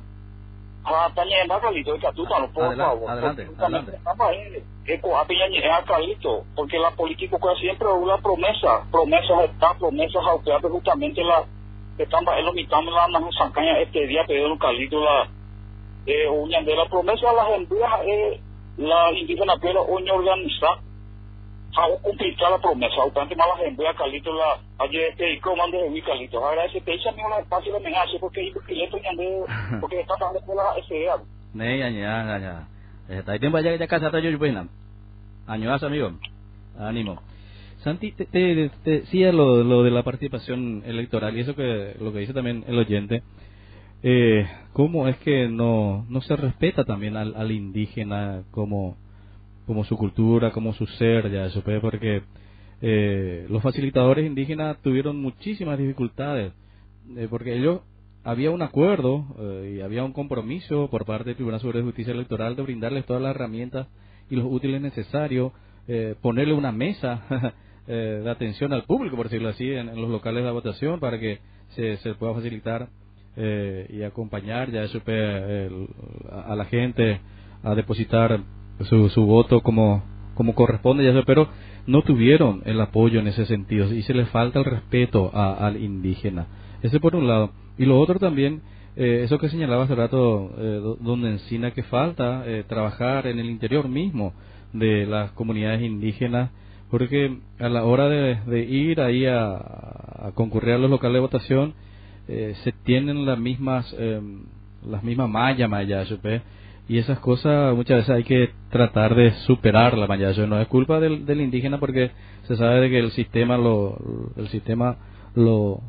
Ah, también va Carlito, que tú no por Adelante, favor. adelante, Porque también adelante. estamos ahí, que coja piña ni es a Carlito, porque la política siempre es una promesa, promesas está, promesas a usted, justamente la están en los mitad la nos sancaña este día, pero Carlito la eh, uña de la promesa a las empresas eh, la indígena pero uña organizar a complicar la promesa, bastante malas empresas Carlito la ayer este comando de mi Carlito, ahora ese te dice a mí una espacio de amenaza porque yo que le estoy porque está dando por la SEA. Ne aña aña. Está tiempo ya ya casa yo buena. Añoas amigo. Ánimo. Santi, te, te, te decía lo, lo de la participación electoral y eso que lo que dice también el oyente. Eh, ¿Cómo es que no, no se respeta también al, al indígena como, como su cultura, como su ser, ya eso, porque eh, los facilitadores indígenas tuvieron muchísimas dificultades, eh, porque ellos había un acuerdo eh, y había un compromiso por parte del Tribunal Superior de Justicia Electoral de brindarles todas las herramientas y los útiles necesarios, eh, ponerle una mesa de atención al público, por decirlo así, en, en los locales de votación para que se, se pueda facilitar eh, y acompañar ya supe, el- a, la gente a depositar su, su voto como, como corresponde, ya sé, pero no tuvieron el apoyo en ese sentido y se les falta el respeto al indígena. Ese por un lado. Y lo otro también, eh, eso que señalaba hace rato, eh, do- donde encina que falta eh, trabajar en el interior mismo de las comunidades indígenas, porque a la hora de, de ir ahí a, a concurrir a los locales de votación, eh, se tienen las mismas eh, las mismas mallas mayayo, ¿ve? y esas cosas muchas veces hay que tratar de superar la mayayo no es culpa del, del indígena porque se sabe de que el sistema lo el sistema lo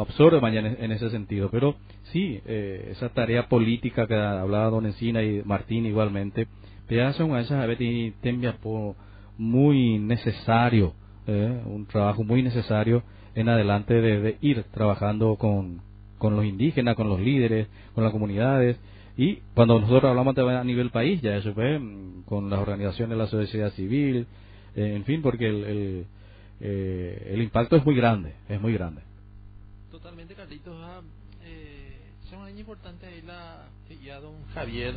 absorbe en ese sentido pero sí eh, esa tarea política que hablaba don Encina y Martín igualmente po muy necesario eh, un trabajo muy necesario en adelante de, ir trabajando con, con los indígenas, con los líderes, con las comunidades. Y cuando nosotros hablamos a nivel país, ya eso fue mm, con las organizaciones de la sociedad civil, eh, en fin, porque el, el, eh, el impacto es muy grande, es muy grande. Totalmente, Carlitos. Ah, eh, es importante ahí la ya don Javier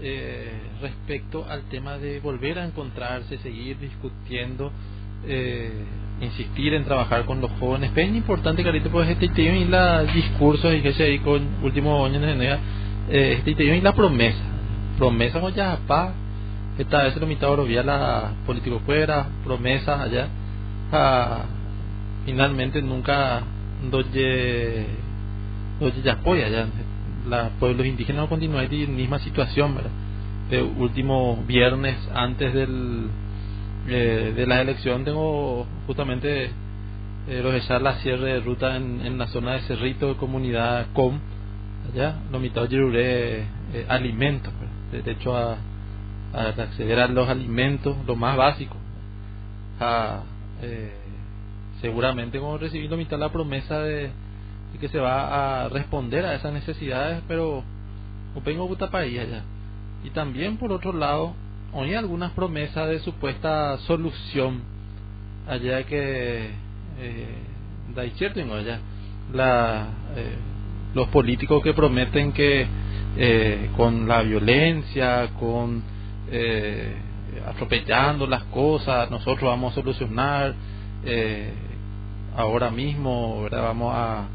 eh, respecto al tema de volver a encontrarse, seguir discutiendo, eh, insistir en trabajar con los jóvenes. Pero es importante, Carlitos, pues este tema y la discurso y que se ahí con último año en eh, este tema y la promesa. Promesa con ya pa esta vez lo mitad vía la político fuera, promesas allá. Ah, finalmente nunca doye doye ya apoya ya la pueblos indígenas continúan en la misma situación ¿verdad? de último viernes antes del eh, de la elección tengo justamente eh, realizar la cierre de ruta en, en la zona de Cerrito, comunidad COM, allá, lo mitad de eh, alimentos, pues, derecho a, acceder a los alimentos, lo más básico, a, eh, seguramente como recibir lo mitad la promesa de, de, que se va a responder a esas necesidades, pero vengo puta país allá. Y también por otro lado, oí algunas promesas de supuesta solución allá que eh, da cierto allá la eh, los políticos que prometen que eh, con la violencia con eh, atropellando las cosas nosotros vamos a solucionar eh, ahora mismo ¿verdad? vamos a,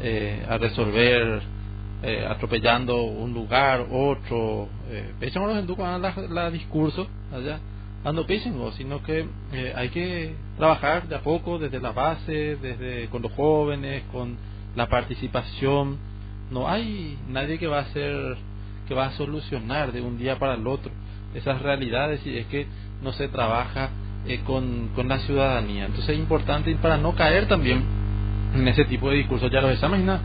eh, a resolver eh, atropellando un lugar otro eh, los la, la discurso allá ando no sino que eh, hay que trabajar de a poco desde la base, desde con los jóvenes, con la participación. No hay nadie que va a hacer, que va a solucionar de un día para el otro esas realidades y es que no se trabaja eh, con, con la ciudadanía. Entonces es importante para no caer también en ese tipo de discursos. Ya los exámenes,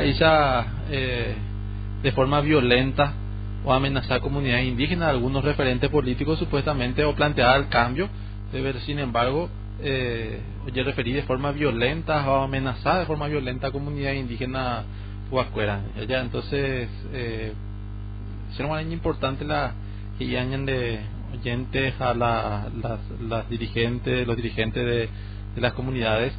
ella eh, de forma violenta o amenazar comunidades indígenas, algunos referentes políticos supuestamente o plantear el cambio, de sin embargo, eh, yo referí de forma violenta o amenazar de forma violenta a comunidades indígenas huascuera. Ya entonces, eh, será importante la que de oyentes a la, las, las dirigentes, los dirigentes de, de las comunidades,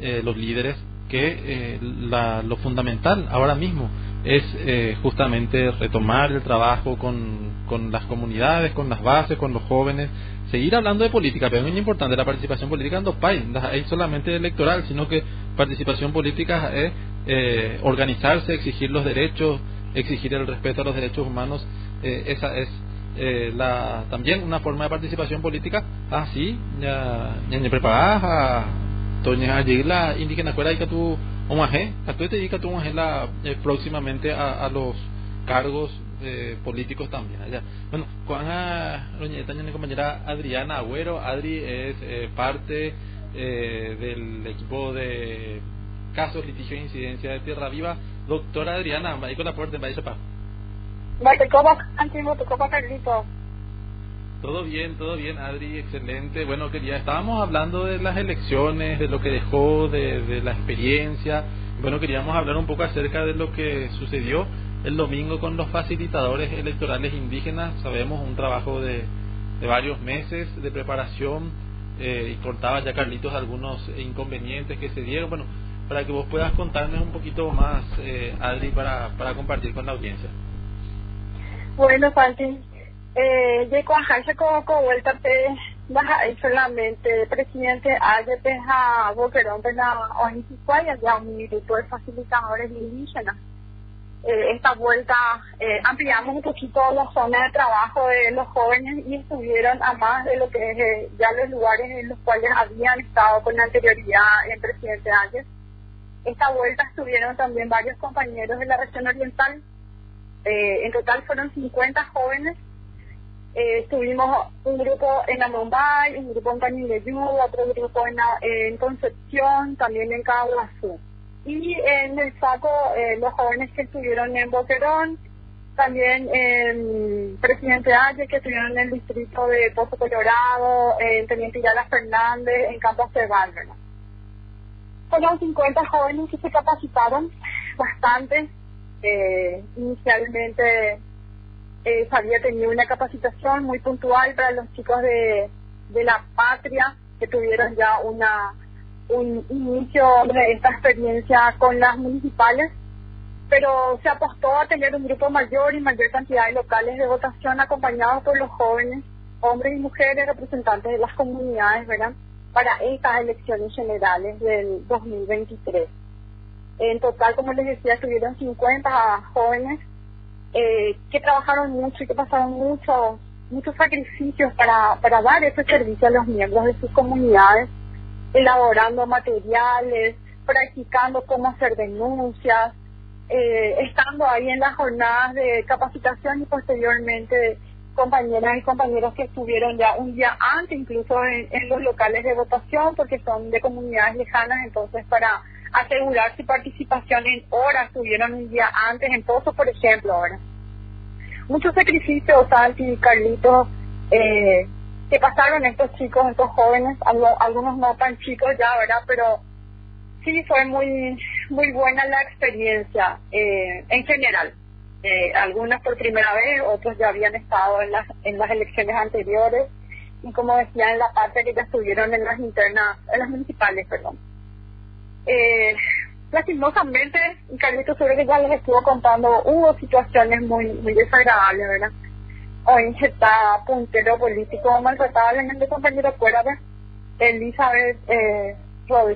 eh, los líderes, que eh, la, lo fundamental ahora mismo es eh, justamente retomar el trabajo con, con las comunidades, con las bases, con los jóvenes, seguir hablando de política, pero es muy importante la participación política en dos países, no es solamente electoral, sino que participación política es eh, organizarse, exigir los derechos, exigir el respeto a los derechos humanos, eh, esa es eh, la también una forma de participación política. Así ah, ya ya preparada toña allí la indígena cuál que tú Omaje, tú te dedicas tú la eh, próximamente a, a, los cargos eh, políticos también allá. Bueno, con a mi compañera Adriana Agüero, Adri es eh, parte eh, del equipo de casos, litigio e incidencia de Tierra Viva. Doctora Adriana, con la puerta, vaya para. Carlito. Todo bien, todo bien, Adri, excelente. Bueno, quería, estábamos hablando de las elecciones, de lo que dejó, de, de la experiencia. Bueno, queríamos hablar un poco acerca de lo que sucedió el domingo con los facilitadores electorales indígenas. Sabemos un trabajo de, de varios meses de preparación eh, y contaba ya Carlitos algunos inconvenientes que se dieron. Bueno, para que vos puedas contarnos un poquito más, eh, Adri, para, para compartir con la audiencia. Bueno, Santi, eh, de cuajarse como con vuelta te baja solamente presidente ayer peja boquerón pena onisikuaya ya un grupo de facilitadores indígenas. Eh, esta vuelta eh, ampliamos un poquito la zona de trabajo de los jóvenes y estuvieron a más de lo que es eh, ya los lugares en los cuales habían estado con anterioridad el presidente ayer esta vuelta estuvieron también varios compañeros de la región oriental. Eh, en total fueron 50 jóvenes eh, estuvimos un grupo en la Mumbai, un grupo en Canindeyú, otro grupo en, en Concepción, también en Caguazú. Y en el saco, eh, los jóvenes que estuvieron en Boquerón, también en Presidente Aye, que estuvieron en el distrito de Pozo Colorado, en Teniente Yala Fernández, en Campos de Válvera. Fueron 50 jóvenes que se capacitaron bastante. Eh, inicialmente eh, había tenido una capacitación muy puntual para los chicos de, la patria que tuvieron ya una un inicio de esta experiencia con las municipales, pero se apostó a tener un grupo mayor y mayor cantidad de locales de votación acompañados por los jóvenes, hombres y mujeres representantes de las comunidades, ¿verdad? Para estas elecciones generales del 2023. En total, como les decía, estuvieron 50 jóvenes eh, que trabajaron mucho y que pasaron muchos muchos sacrificios para, para dar ese servicio a los miembros de sus comunidades, elaborando materiales, practicando cómo hacer denuncias, eh, estando ahí en las jornadas de capacitación y posteriormente compañeras y compañeros que estuvieron ya un día antes, incluso en los locales de votación, porque son de comunidades lejanas, entonces para asegurar su participación en horas, estuvieron un día antes en Pozo, por ejemplo, ahora. Muchos sacrificios, Santi Carlitos, eh, que pasaron estos chicos, estos jóvenes, algunos no tan chicos ya, ¿verdad? Pero sí fue muy muy buena la experiencia eh, en general. Eh, algunos por primera vez, otros ya habían estado en las en las elecciones anteriores y como decía en la parte que ya estuvieron en las internas, en las municipales, perdón. Eh, lastimosamente, Carlitos seguro que ya les estuvo contando, hubo situaciones muy muy desagradables, ¿verdad? Hoy está puntero político maltratablemente compañero Cuérame, Elizabeth eh,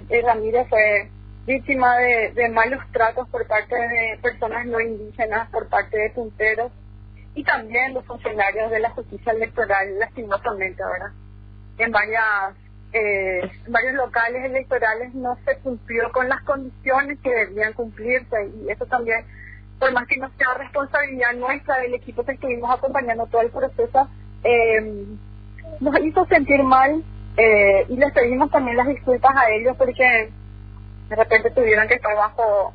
eh, Ramírez fue víctima de, de malos tratos por parte de personas no indígenas, por parte de punteros y también los funcionarios de la justicia electoral, lastimosamente, ¿verdad? En varias eh, varios locales electorales no se cumplió con las condiciones que debían cumplirse y eso también, por más que no sea responsabilidad nuestra del equipo que estuvimos acompañando todo el proceso, eh, nos hizo sentir mal eh, y les pedimos también las disculpas a ellos porque de repente tuvieron que estar bajo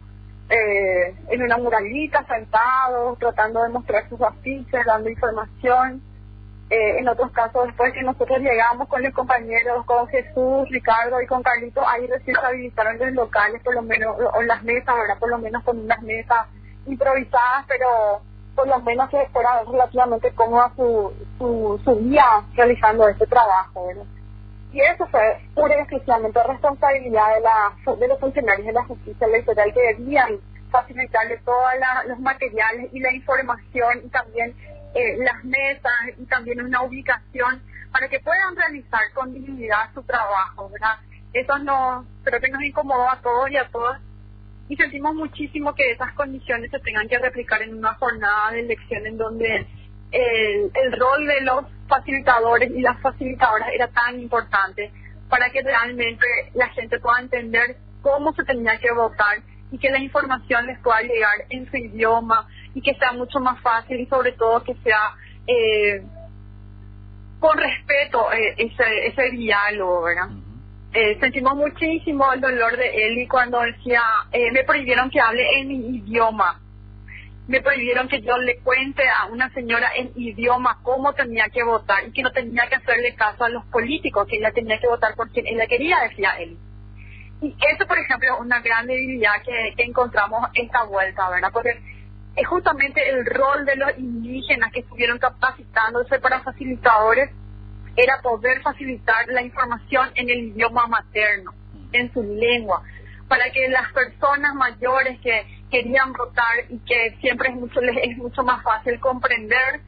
eh, en una muralita sentados tratando de mostrar sus afiches dando información eh, en otros casos después que nosotros llegamos con los compañeros con Jesús Ricardo y con Carlito ahí recién se habilitaron los locales por lo menos o las mesas verdad por lo menos con unas mesas improvisadas pero por lo menos que fuera relativamente cómoda su, su, su día realizando este trabajo ¿verdad? Y eso fue pura y exclusivamente responsabilidad de, la, de los funcionarios de la justicia electoral que debían facilitarle todos los materiales y la información y también eh, las mesas y también una ubicación para que puedan realizar con dignidad su trabajo, ¿verdad? Eso no, creo que nos incomodó a todos y a todas y sentimos muchísimo que esas condiciones se tengan que replicar en una jornada de elección en donde el, el rol de los facilitadores y las facilitadoras era tan importante para que realmente la gente pueda entender cómo se tenía que votar y que la información les pueda llegar en su idioma y que sea mucho más fácil y sobre todo que sea eh, con respeto eh, ese, ese diálogo, ¿verdad? Eh, sentimos muchísimo el dolor de Eli cuando decía, eh, me prohibieron que hable en mi idioma me prohibieron que yo le cuente a una señora en idioma cómo tenía que votar y que no tenía que hacerle caso a los políticos, que ella tenía que votar por quien ella quería, decía él. Y eso, por ejemplo, es una gran debilidad que, que encontramos esta vuelta, ¿verdad? Porque es justamente el rol de los indígenas que estuvieron capacitándose para facilitadores, era poder facilitar la información en el idioma materno, en su lengua, para que las personas mayores que querían votar y que siempre es mucho es mucho más fácil comprender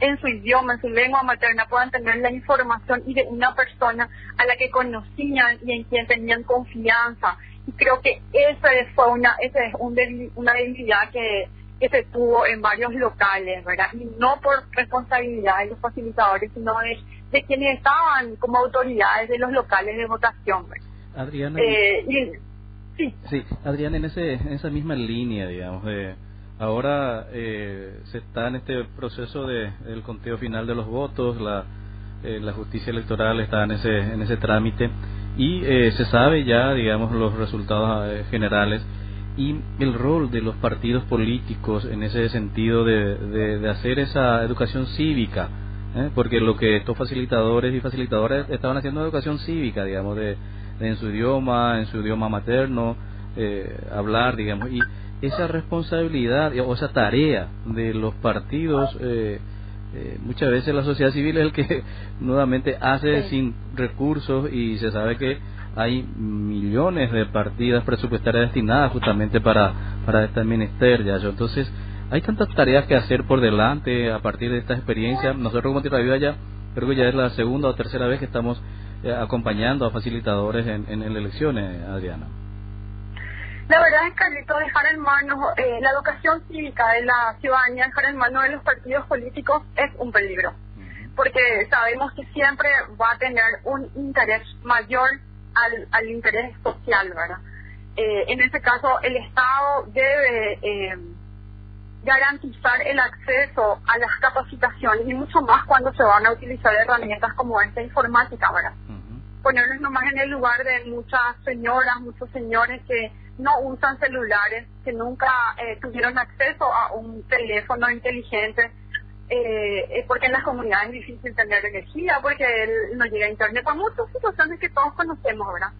en su idioma, en su lengua materna, puedan tener la información y de una persona a la que conocían y en quien tenían confianza. Y creo que esa fue una, esa es un una debilidad que, que se tuvo en varios locales, ¿verdad? Y no por responsabilidad de los facilitadores, sino de, de quienes estaban como autoridades de los locales de votación, ¿verdad? Adriana, Eh, y, sí, Sí, Adrián, en, ese, en esa misma línea, digamos, de ahora eh, se está en este proceso de el conteo final de los votos, la, eh, la justicia electoral está en ese, en ese trámite y eh, se sabe ya, digamos, los resultados eh, generales y el rol de los partidos políticos en ese sentido de, de, de hacer esa educación cívica, ¿eh? porque lo que estos facilitadores y facilitadoras estaban haciendo educación cívica, digamos, de, de en su idioma, en su idioma materno, eh, hablar, digamos, y esa responsabilidad o esa tarea de los partidos, eh, eh, muchas veces la sociedad civil es el que nuevamente hace Sí. sin recursos y se sabe que hay millones de partidas presupuestarias destinadas justamente para, para este ministerio. yo. Entonces, hay tantas tareas que hacer por delante a partir de esta experiencia. Nosotros como Tierra Viva ya, creo que ya es la segunda o tercera vez que estamos eh, acompañando a facilitadores en, en, en elecciones, Adriana. La verdad es, Carlito, dejar en manos eh, la educación cívica de la ciudadanía, dejar en manos de los partidos políticos es un peligro. Porque sabemos que siempre va a tener un interés mayor al, al interés social, ¿verdad? Eh, en ese caso, el Estado debe eh, garantizar el acceso a las capacitaciones y mucho más cuando se van a utilizar herramientas como esta informática, ¿verdad? Ponernos nomás en el lugar de muchas señoras, muchos señores que no usan celulares, que nunca eh, tuvieron acceso a un teléfono inteligente, eh, eh, porque en las comunidades es difícil tener energía, porque no llega a internet, por muchas situaciones que todos conocemos, ¿verdad?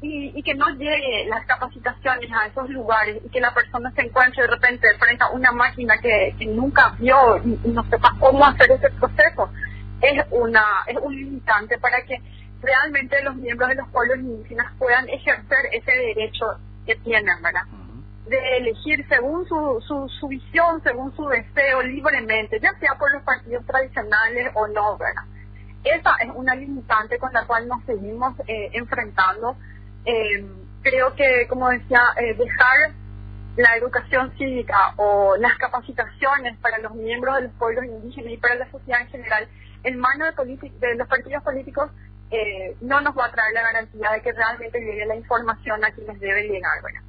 Y, y que no llegue las capacitaciones a esos lugares y que la persona se encuentre de repente frente a una máquina que, que nunca vio y, y, no sepa cómo hacer ese proceso, es una es un limitante para que realmente los miembros de los pueblos indígenas puedan ejercer ese derecho que tienen, ¿verdad? De elegir según su, su, su visión, según su deseo, libremente, ya sea por los partidos tradicionales o no, ¿verdad? Esa es una limitante con la cual nos seguimos eh, enfrentando. Eh, creo que, como decía, eh, dejar la educación cívica o las capacitaciones para los miembros de los pueblos indígenas y para la sociedad en general en manos de, de los partidos políticos eh, no nos va a traer la garantía de que realmente llegue la información a quienes debe llegar. Bueno,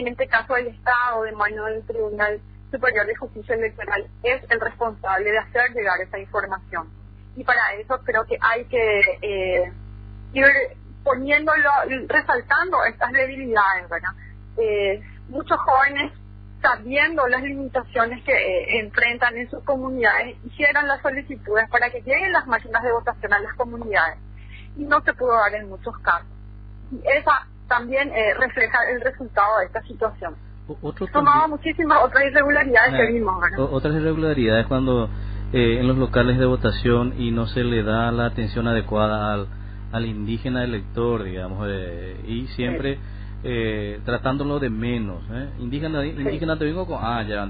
en este caso el Estado, de mano del Tribunal Superior de Justicia Electoral, es el responsable de hacer llegar esa información. Y para eso creo que hay que eh, ir poniéndolo, resaltando estas debilidades, ¿verdad? Eh, muchos jóvenes sabiendo las limitaciones que eh, enfrentan en sus comunidades, hicieron las solicitudes para que lleguen las máquinas de votación a las comunidades y no se pudo dar en muchos casos. Y esa también eh, refleja el resultado de esta situación. Otro Tomaba muchísimas otras irregularidades que vimos. ¿verdad? Otras irregularidades cuando eh, en los locales de votación y no se le da la atención adecuada al, al indígena elector, digamos, eh, y siempre eh, tratándolo de menos. ¿eh? Indígena, indígena te vengo con, ah, ya,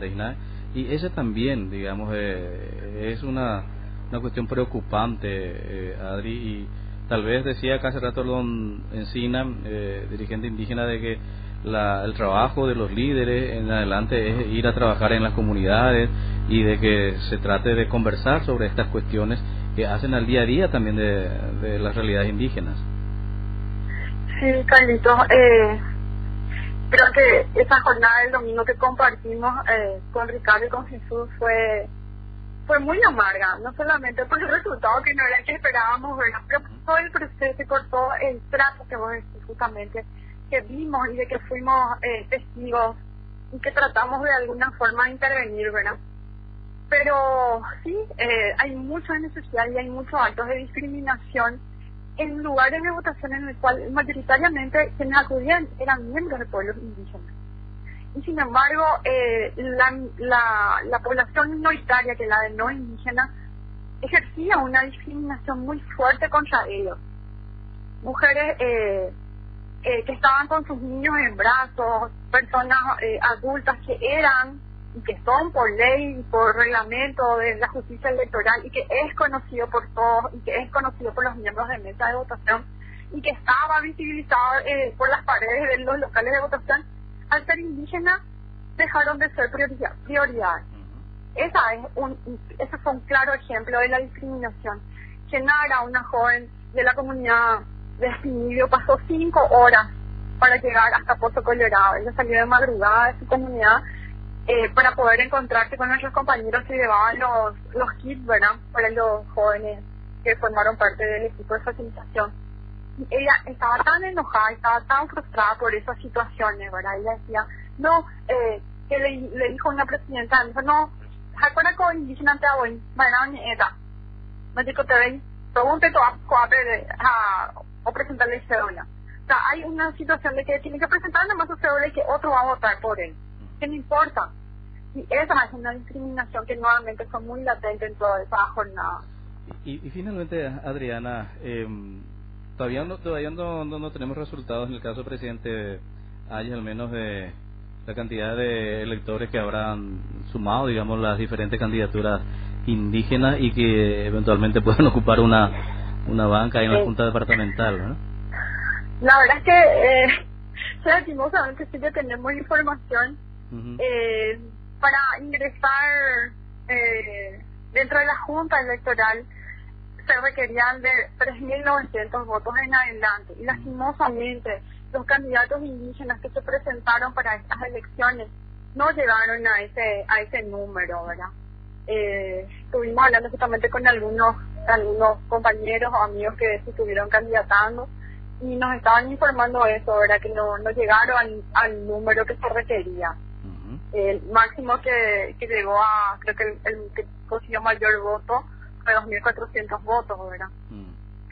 y ese también, digamos, eh, es una, una cuestión preocupante, eh, Adri, y tal vez decía acá hace rato don Encina, eh, dirigente indígena, de que la, el trabajo de los líderes en adelante es ir a trabajar en las comunidades y de que se trate de conversar sobre estas cuestiones que hacen al día a día también de, las realidades indígenas. Sí, Carlitos, eh, creo que esa jornada del domingo que compartimos eh, con Ricardo y con Jesús fue fue muy amarga, no solamente por el resultado que no era el que esperábamos, ¿verdad? pero por todo el proceso y por todo el trato que vos decís justamente, que vimos y de que fuimos eh, testigos y que tratamos de alguna forma intervenir, ¿verdad? Pero sí, eh, hay mucha necesidad y hay muchos actos de discriminación en lugares de votación en el cual mayoritariamente quienes acudían eran miembros de pueblos indígenas. Y sin embargo, eh, la, la, la población minoritaria, que la de no indígena, ejercía una discriminación muy fuerte contra ellos. Mujeres eh, eh, que estaban con sus niños en brazos, personas eh, adultas que eran y que son por ley y por reglamento de la justicia electoral y que es conocido por todos y que es conocido por los miembros de mesa de votación y que estaba visibilizado eh, por las paredes de los locales de votación, al ser indígena dejaron de ser prioridad, prioridad. Esa es un, ese fue un claro ejemplo de la discriminación. Genara, una joven de la comunidad de Espinillo, pasó cinco horas para llegar hasta Pozo Colorado. Ella salió de madrugada de su comunidad eh, para poder encontrarse con nuestros compañeros que llevaban los, los kits, ¿verdad? Para los jóvenes que formaron parte del equipo de facilitación. Ella estaba tan enojada, estaba tan frustrada por esas situaciones, ¿verdad? Ella decía, no, eh, que le, le dijo una presidenta, dijo, no, hakuna ko indígena te voy, ¿verdad? Ni eta. Me dijo, te ven, pregunte tu a, o presentarle cédula. O sea, hay una situación de que tiene que presentar más su cédula y que otro va a votar por él que no importa. Y esa es una discriminación que nuevamente fue muy latente en toda esa jornada. Y, y finalmente, Adriana, eh, todavía no todavía no, no, no, tenemos resultados en el caso del presidente hay al menos de la cantidad de electores que habrán sumado, digamos, las diferentes candidaturas indígenas y que eventualmente puedan ocupar una una banca en la Junta Departamental, ¿no? La verdad es que, eh, lastimosamente sí que tenemos información eh, para ingresar eh, dentro de la Junta Electoral se requerían de 3.900 votos en adelante y lastimosamente los candidatos indígenas que se presentaron para estas elecciones no llegaron a ese a ese número, ¿verdad? Eh, estuvimos hablando justamente con algunos algunos compañeros o amigos que se estuvieron candidatando y nos estaban informando eso, ¿verdad? Que no, no llegaron al, al número que se requería. El máximo que, que llegó a, creo que el, el que consiguió mayor voto fue 2.400 votos, ¿verdad?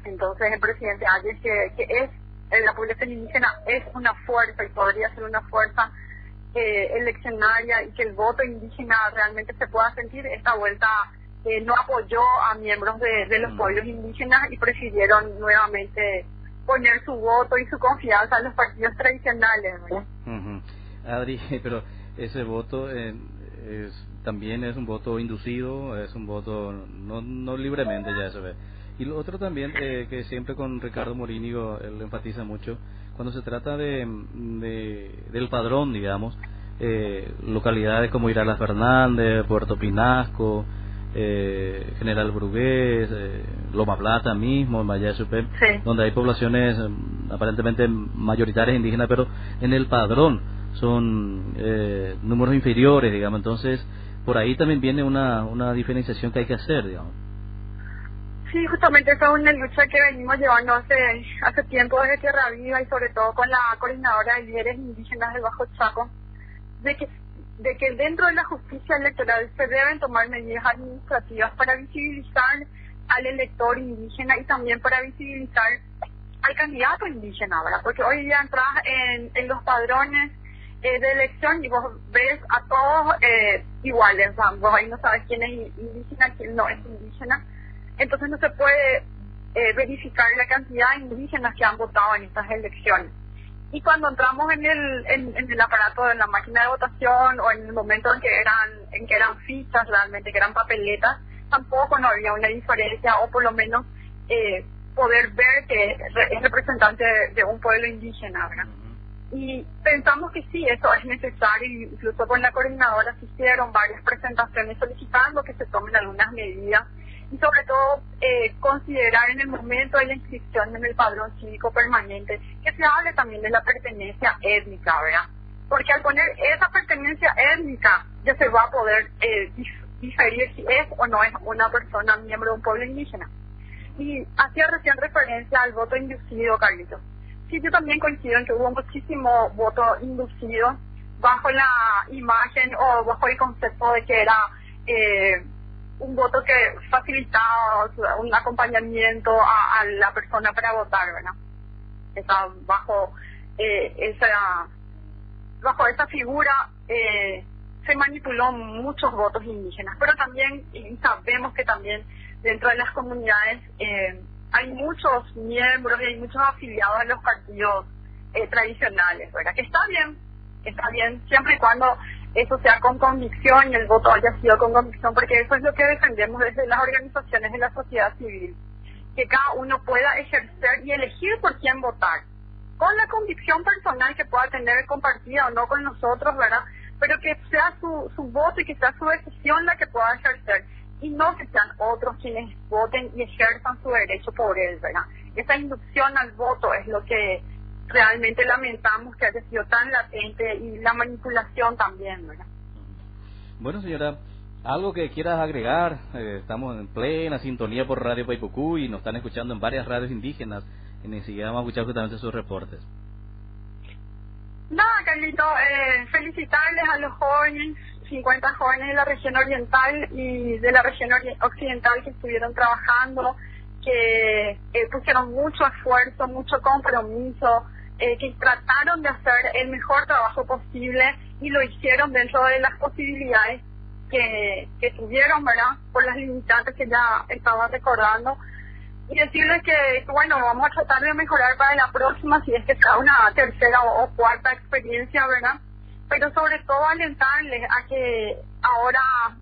Entonces el presidente Ayes, que, que es, eh, la población indígena es una fuerza y podría ser una fuerza eh, eleccionaria y que el voto indígena realmente se pueda sentir, esta vuelta eh, no apoyó a miembros de, de los pueblos indígenas y prefirieron nuevamente poner su voto y su confianza en los partidos tradicionales. ¿verdad? Adri, pero ese voto eh, es, también es un voto inducido, es un voto no, no libremente, ya se ve. Y lo otro también, eh, que siempre con Ricardo Morínigo él enfatiza mucho, cuando se trata de, de- del padrón, digamos, eh, localidades como Iralas Fernández, Puerto Pinasco, eh, General Brugués, eh, Loma Plata mismo, en Supé, Sí. donde hay poblaciones eh, aparentemente mayoritarias indígenas, pero en el padrón son eh, números inferiores, digamos. Entonces, por ahí también viene una, una diferenciación que hay que hacer, digamos. Sí, justamente esa es una lucha que venimos llevando hace, hace tiempo desde Tierra Viva y sobre todo con la coordinadora de líderes indígenas del Bajo Chaco, de que, de que dentro de la justicia electoral se deben tomar medidas administrativas para visibilizar al elector indígena y también para visibilizar al candidato indígena, ¿verdad? Porque hoy día entras en, en los padrones eh, de elección y vos ves a todos eh, iguales, o sea, vos ahí no sabes quién es indígena, quién no es indígena entonces no se puede eh, verificar la cantidad de indígenas que han votado en estas elecciones. Y cuando entramos en el, en, el aparato de la máquina de votación o en el momento en que eran en que eran fichas realmente, que eran papeletas, tampoco no había una diferencia o por lo menos eh, poder ver que es representante de, de un pueblo indígena, ¿verdad? Y pensamos que sí, eso es necesario, incluso con la coordinadora se hicieron varias presentaciones solicitando que se tomen algunas medidas y sobre todo eh, considerar en el momento de la inscripción en el padrón cívico permanente que se hable también de la pertenencia étnica, ¿verdad? Porque al poner esa pertenencia étnica ya se va a poder eh, dif- diferir si es o no es una persona miembro de un pueblo indígena. Y hacía recién referencia al voto inducido, Carlitos. Sí, yo también coincido en que hubo muchísimo voto inducido bajo la imagen o bajo el concepto de que era eh, un voto que facilitaba un acompañamiento a, la persona para votar, ¿verdad? Está bajo eh, esa bajo esa figura eh, se manipuló muchos votos indígenas, pero también sabemos que también dentro de las comunidades eh, hay muchos miembros y hay muchos afiliados a los partidos eh, tradicionales, ¿verdad? Que está bien, está bien, siempre y cuando eso sea con convicción y el voto haya sido con convicción, porque eso es lo que defendemos desde las organizaciones de la sociedad civil, que cada uno pueda ejercer y elegir por quién votar, con la convicción personal que pueda tener compartida o no con nosotros, ¿verdad? Pero que sea su, su voto y que sea su decisión la que pueda ejercer y no que sean otros quienes voten y ejerzan su derecho por él, ¿verdad? Esa inducción al voto es lo que realmente lamentamos que haya sido tan latente y la manipulación también, ¿verdad? Bueno, señora, algo que quieras agregar, Eh, estamos en plena sintonía por Radio Paipucú y nos están escuchando en varias radios indígenas y ni siquiera hemos escuchado justamente sus reportes. Nada, Carlito, eh, felicitarles a los jóvenes, 50 jóvenes de la región oriental y de la región occidental que estuvieron trabajando, que eh, pusieron mucho esfuerzo, mucho compromiso, eh, que trataron de hacer el mejor trabajo posible y lo hicieron dentro de las posibilidades que, que tuvieron, ¿verdad? Por las limitantes que ya estaba recordando y decirles que, bueno, vamos a tratar de mejorar para la próxima, si es que sea una tercera o, o cuarta experiencia, ¿verdad? Pero sobre todo alentarles a que ahora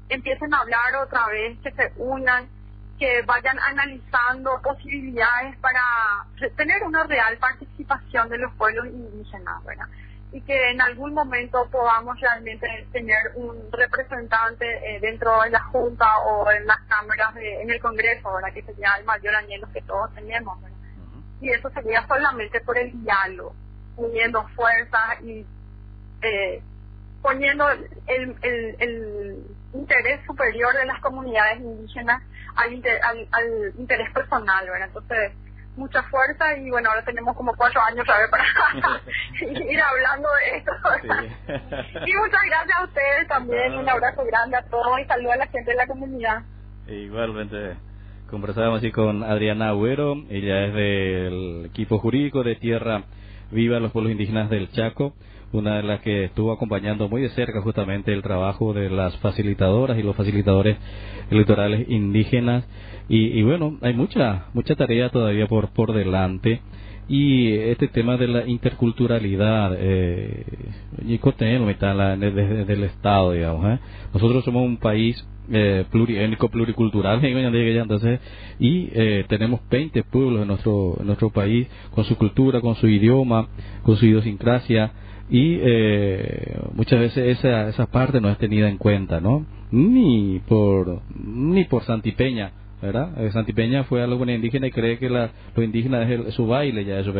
empiecen a hablar otra vez, que se unan, que vayan analizando posibilidades para tener una real participación de los pueblos indígenas, ¿verdad? y que en algún momento podamos realmente tener un representante eh, dentro de la Junta o en las cámaras, de, en el Congreso, ¿verdad? que sería el mayor anhelo que todos tenemos. ¿verdad? Y eso sería solamente por el diálogo, uniendo fuerzas y eh, poniendo el, el, el interés superior de las comunidades indígenas al, inter- al, al interés personal, ¿verdad? Entonces, mucha fuerza y bueno, ahora tenemos como cuatro años para ir hablando de esto. Y muchas gracias a ustedes también, un abrazo grande a todos y saludos a la gente de la comunidad. Igualmente, conversábamos así con Adriana Agüero, ella es del equipo jurídico de Tierra Viva los Pueblos Indígenas del Chaco, una de las que estuvo acompañando muy de cerca justamente el trabajo de las facilitadoras y los facilitadores electorales indígenas. Y, y bueno, hay mucha, mucha tarea todavía por, por delante. Y este tema de la interculturalidad, eh, desde el Estado, digamos. ¿eh? Nosotros somos un país eh, pluriétnico, pluricultural, entonces, y eh, tenemos 20 pueblos en nuestro, en nuestro país, con su cultura, con su idioma, con su idiosincrasia, y eh, muchas veces esa, esa parte no es tenida en cuenta, ¿no? Ni por, ni por Santipeña, ¿verdad? Eh, Santipeña fue algo indígena y cree que la, lo indígena es el- su baile, ya eso.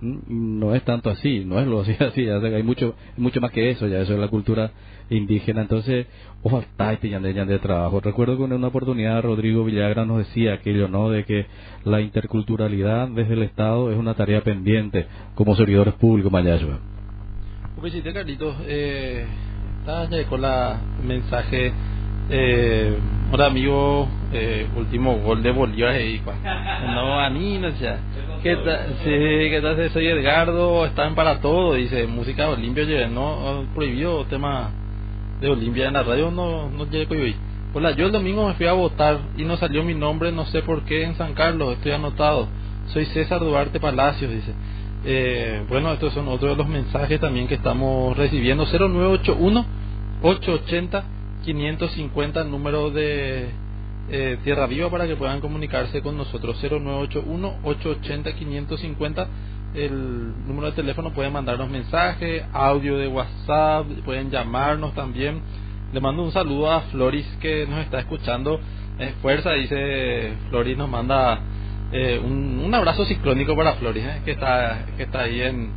Mm, no es tanto así, no es lo así, así ya hay mucho, mucho más que eso, ya eso es la cultura indígena, entonces, ojalá de, trabajo. Recuerdo que en una oportunidad Rodrigo Villagra nos decía aquello, ¿no? De que la interculturalidad desde el Estado es una tarea pendiente como servidores públicos, Mayashua. Publicité, Carlitos. Eh, está ya con la mensaje. Eh, hola, amigo. Eh, último gol de Bolívar. cua. No, Anina, ya. ¿Qué tal? Sí, ¿qué tal? Soy Edgardo. Están para todo. Dice música Olimpia. No prohibió tema de Olimpia en la radio. No, no llegué hoy. Hola, yo el domingo me fui a votar y no salió mi nombre. No sé por qué en San Carlos. Estoy anotado. Soy César Duarte Palacios. Dice. Eh, bueno, estos son otros de los mensajes también que estamos recibiendo. 0981 880 550 el número de eh, Tierra Viva para que puedan comunicarse con nosotros. 0981 880 550 el número de teléfono pueden mandarnos mensajes, audio de WhatsApp, pueden llamarnos también. Le mando un saludo a Floris que nos está escuchando. Eh, fuerza, dice Floris, nos manda eh, un, abrazo ciclónico para Floris, eh, que está que está ahí en,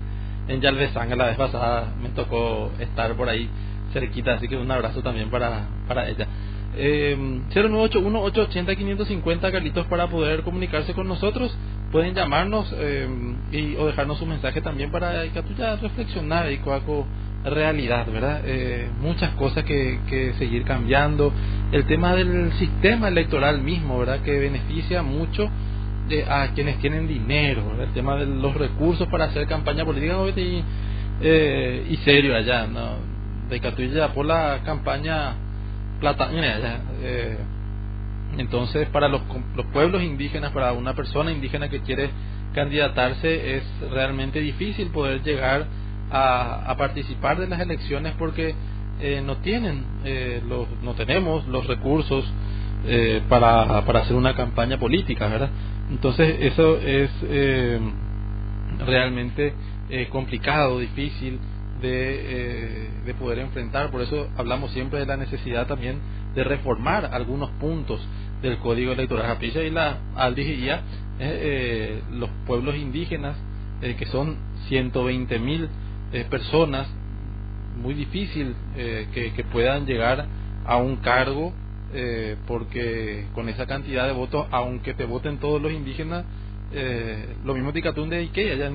en Yalvezanga. La vez pasada me tocó estar por ahí cerquita, así que un abrazo también para, para ella. Eh, 0981-880-550, Carlitos, para poder comunicarse con nosotros. Pueden llamarnos eh, y, o dejarnos un mensaje también para que tú ya reflexionar y coaco realidad, ¿verdad? Eh, muchas cosas que, que seguir cambiando. El tema del sistema electoral mismo, ¿verdad? Que beneficia mucho de, a quienes tienen dinero. El tema de los recursos para hacer campaña política y, eh, y serio allá, ¿no? De Catuilla por la campaña plata. Eh, entonces, para los, los pueblos indígenas, para una persona indígena que quiere candidatarse, es realmente difícil poder llegar a, a participar de las elecciones porque eh, no tienen, eh, los, no tenemos los recursos eh, para, para hacer una campaña política, ¿verdad? Entonces, eso es eh, realmente eh, complicado, difícil de, eh, de poder enfrentar. Por eso hablamos siempre de la necesidad también de reformar algunos puntos del Código Electoral Japilla y la Aldijía, eh, eh, los pueblos indígenas, eh, que son 120 mil personas, muy difícil que, que, puedan llegar a un cargo, eh, porque con esa cantidad de votos, aunque te voten todos los indígenas, eh, lo mismo de Catún de Ikea, ya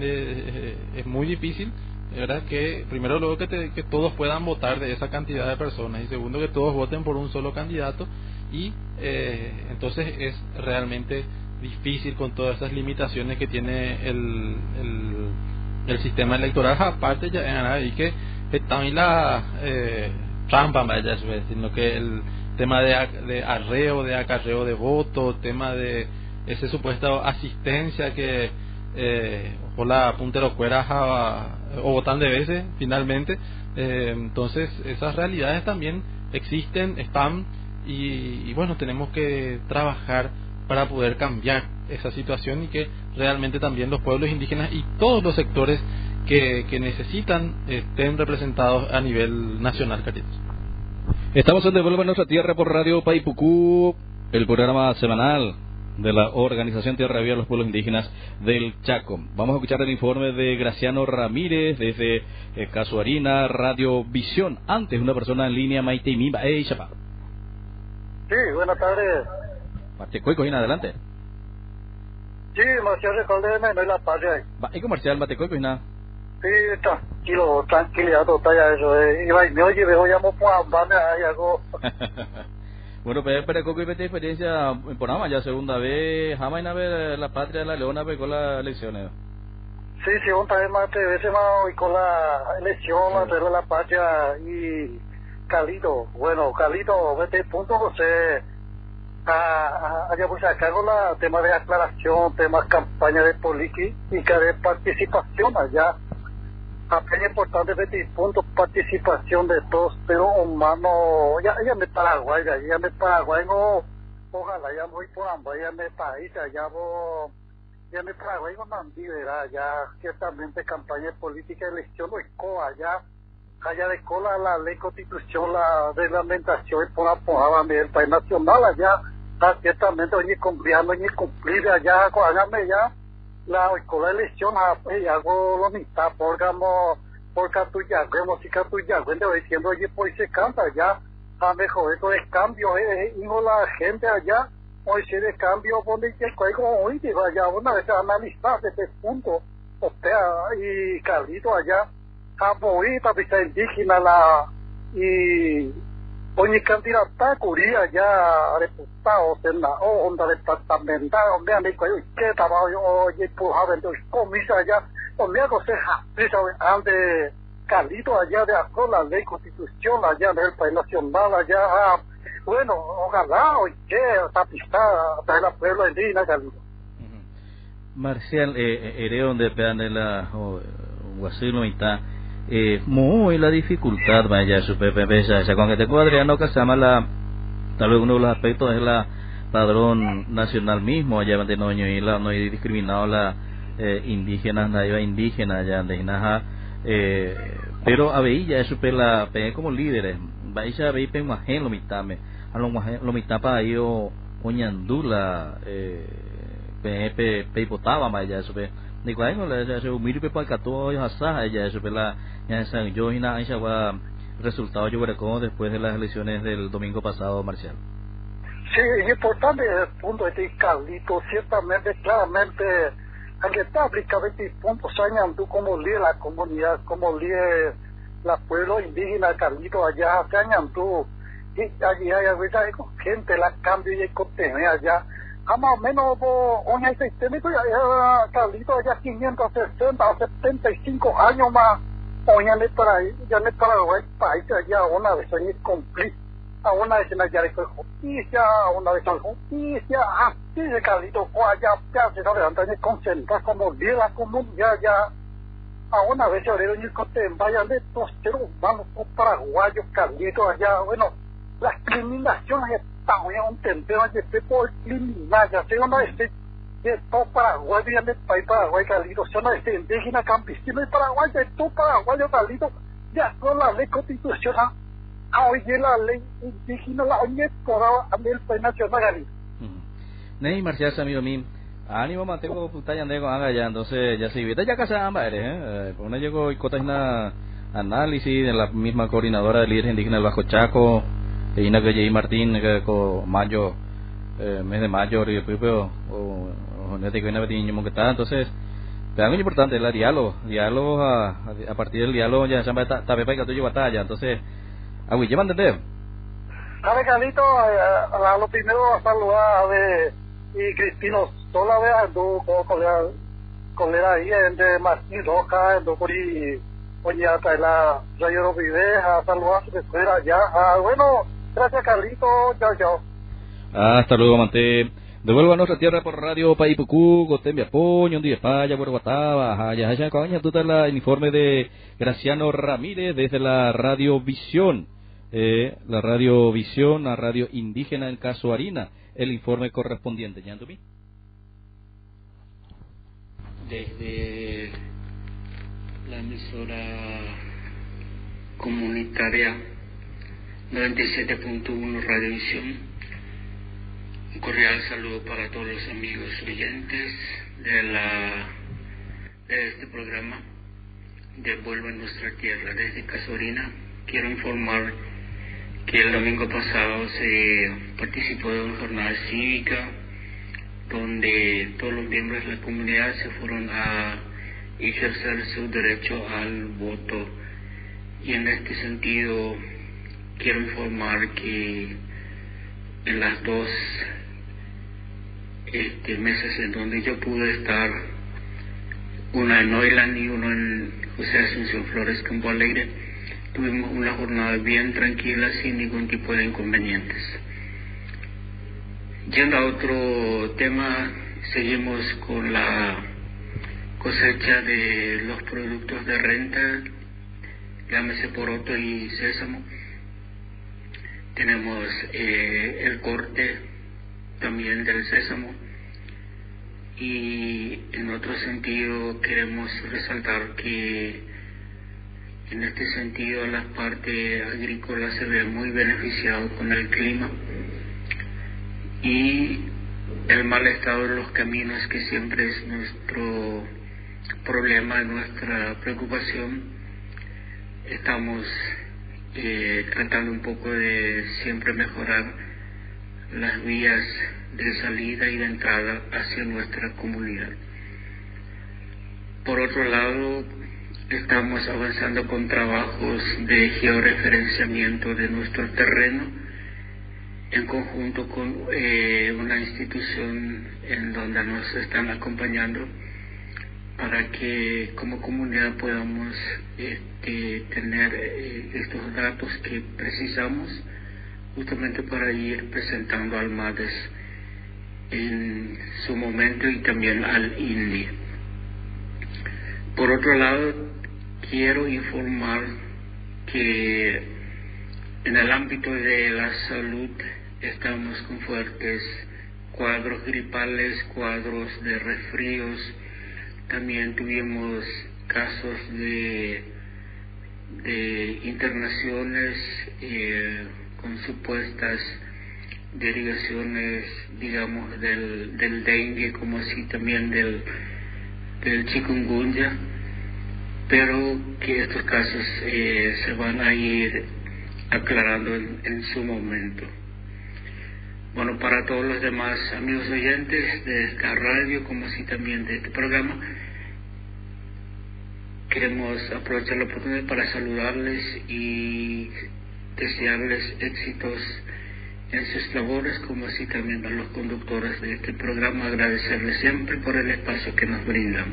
es muy difícil ¿verdad? Que primero luego que, te, todos puedan votar de esa cantidad de personas y segundo que todos voten por un solo candidato y eh, entonces es realmente difícil con todas esas limitaciones que tiene el, el, el sistema electoral aparte ya y que también la eh, trampa sino que el tema de, de arreo de acarreo de votos tema de esa supuesta asistencia que eh, o la puntero cuera o votan de veces finalmente eh, entonces esas realidades también existen están y, y, bueno tenemos que trabajar para poder cambiar esa situación y que realmente también los pueblos indígenas y todos los sectores que, que necesitan estén representados a nivel nacional Caritos. Estamos en Devuelva Nuestra Tierra por Radio Paipucú el programa semanal de la Organización Tierra Viva de los Pueblos Indígenas del Chaco. Vamos a escuchar el informe de Graciano Ramírez desde eh, Casuarina Radio Visión. Antes, una persona en línea, Maite Mimba. ¡Ey, chapa! Sí, buenas tardes. Matecoy, cogina adelante. Sí, Marcial Recordeme, no la patria. ¿y comercial Matecoy, Sí, tranquilo, tranquilidad total, ya eso. Eh. Iba y me oye, me voy a mojar, hay algo. Bueno, pero Coco y experiencia en Ponama, ya segunda vez, jamás una vez la patria de la leona con las elecciones. Sí, segunda vez más, tres veces más con la elección, la de la patria y Calito, bueno, Calito, vete punto, José, allá pues acá con la tema de aclaración, temas campaña de política de participación allá apenas importante de punto participación de todos pero humano ya ya me Paraguay ya ya me Paraguay ojalá ya voy por ambos ya me país ya voy ya me Paraguay no liberar ya ciertamente campaña política elección no coa ya allá de cola la ley constitución la reglamentación y por apoyar el país nacional allá ciertamente oye cumplir oye cumplir allá hágame ya la escuela de elección y hago lo mismo porque porque tu ya vemos si tu ya cuando diciendo oye pues se canta ya a mejor esto es cambio eh hijo la gente allá hoy se de cambio donde que como hoy digo allá una vez analizar este punto o sea y Carlito allá a bonita vista indígena la y Candidata curía ya reputados en la onda departamental, amigo, ¿qué estaba oye, pujado en los comisas allá? Hombre, hago ceja, ande Carlito allá de acuerdo la ley constitución allá del país nacional allá, bueno, ojalá, oye, tapistada de la pueblo indígena, Carlito. Marcial, eh, eh, donde pedan de la, o, Guasilo, está eh, muy la dificultad vaya su con que te Adriano que se llama la tal vez uno de los aspectos es la padrón nacional mismo allá de no y la no hay discriminado la eh, indígenas nadie indígena allá de Inaja eh, pero a ya eso la pe como líderes vaya a ver pe majen lo mitame a lo lo mitapa ahí o oñandula eh pe pe pe potaba vaya eso pe ni cuál no le se humilde pe para cato ya sa ella eso la ya saben, yo y Aisha va resultado yo veré después de las elecciones del domingo pasado, Marcial. Sí, es importante el punto de Carlito, ciertamente, claramente, aunque está aplicado este punto, tú como líder la comunidad, como líder la pueblo indígena, Carlito, allá, tú y allí hay gente, la cambio y contenido allá, más o menos, un sistémico, Carlito, allá 560 o 75 años más, o ya me para ya me para el país ya una vez ni cumplir a una vez en la de justicia a una vez en justicia así de calito ya ya se sabe antes de concentrar como de la comunidad ya a una vez le doy el vaya de todos seres humanos paraguayos calito allá bueno las ya un tempero de por criminal ya se una vez de todo Paraguay, de país Paraguay, Carlito, zona de indígena, campesino de Paraguay, de todo Paraguay, ya con la ley constitucional, a oye la ley indígena, la oye por a el país nacional, Carlito. Ney, Marcial, amigo mío. Ánimo, mantengo puta yandego haga ya, entonces ya se viste ya casa ambas eres, eh. Una llegó y cota una análisis de la misma coordinadora de líderes indígenas del Bajo Chaco, Galley Martín, que con mayo, eh, mes de mayo, y o entonces es muy importante el diálogo diálogo a, a partir del diálogo ya se llama para que batalla entonces a William entender Sabe Carlito, eh, a lo primero a saludar a ver y Cristino sola vez ando con la ahí entre Martín Roca ando por ahí oye hasta la Rayo Vive a saludar a su escuela ya ah, bueno gracias Carlito chao chao hasta luego Mante Devuelvo a nuestra tierra por radio Paipucú, Gotembia Poño, Día Paya, Guataba, Jaya, Jaya, Cabaña, tú el informe de Graciano Ramírez desde la Radio Visión, eh, la Radio Visión, la radio indígena en Caso Harina, el informe correspondiente. ¿Yandumi? Desde la emisora comunitaria 97.1 Radio Visión Un cordial saludo para todos los amigos oyentes de la de este programa de Vuelva a nuestra tierra desde Casorina. Quiero informar que el domingo pasado se participó de una jornada cívica donde todos los miembros de la comunidad se fueron a ejercer su derecho al voto y en este sentido quiero informar que en las dos este, meses en donde yo pude estar, una en Oiland y uno en José Asunción Flores Campo Alegre, tuvimos una jornada bien tranquila sin ningún tipo de inconvenientes. Yendo a otro tema, seguimos con la cosecha de los productos de renta, llámese poroto y sésamo. Tenemos eh, el corte también del sésamo y en otro sentido queremos resaltar que en este sentido la parte agrícola se ve muy beneficiado con el clima y el mal estado de los caminos que siempre es nuestro problema, nuestra preocupación. Estamos eh, tratando un poco de siempre mejorar las vías de salida y de entrada hacia nuestra comunidad. Por otro lado, estamos avanzando con trabajos de georreferenciamiento de nuestro terreno en conjunto con eh, una institución en donde nos están acompañando para que como comunidad podamos este, tener eh, estos datos que precisamos justamente para ir presentando al MADES en su momento y también al INDI. Por otro lado, quiero informar que en el ámbito de la salud estamos con fuertes cuadros gripales, cuadros de resfríos, también tuvimos casos de, internaciones eh, con supuestas derivaciones, digamos, del, del dengue, como así también del, del chikungunya, pero que estos casos eh, se van a ir aclarando en, en su momento. Bueno, para todos los demás amigos oyentes de esta radio, como así también de este programa, queremos aprovechar la oportunidad para saludarles y desearles éxitos en sus labores, como así también a los conductores de este programa, agradecerles siempre por el espacio que nos brindan.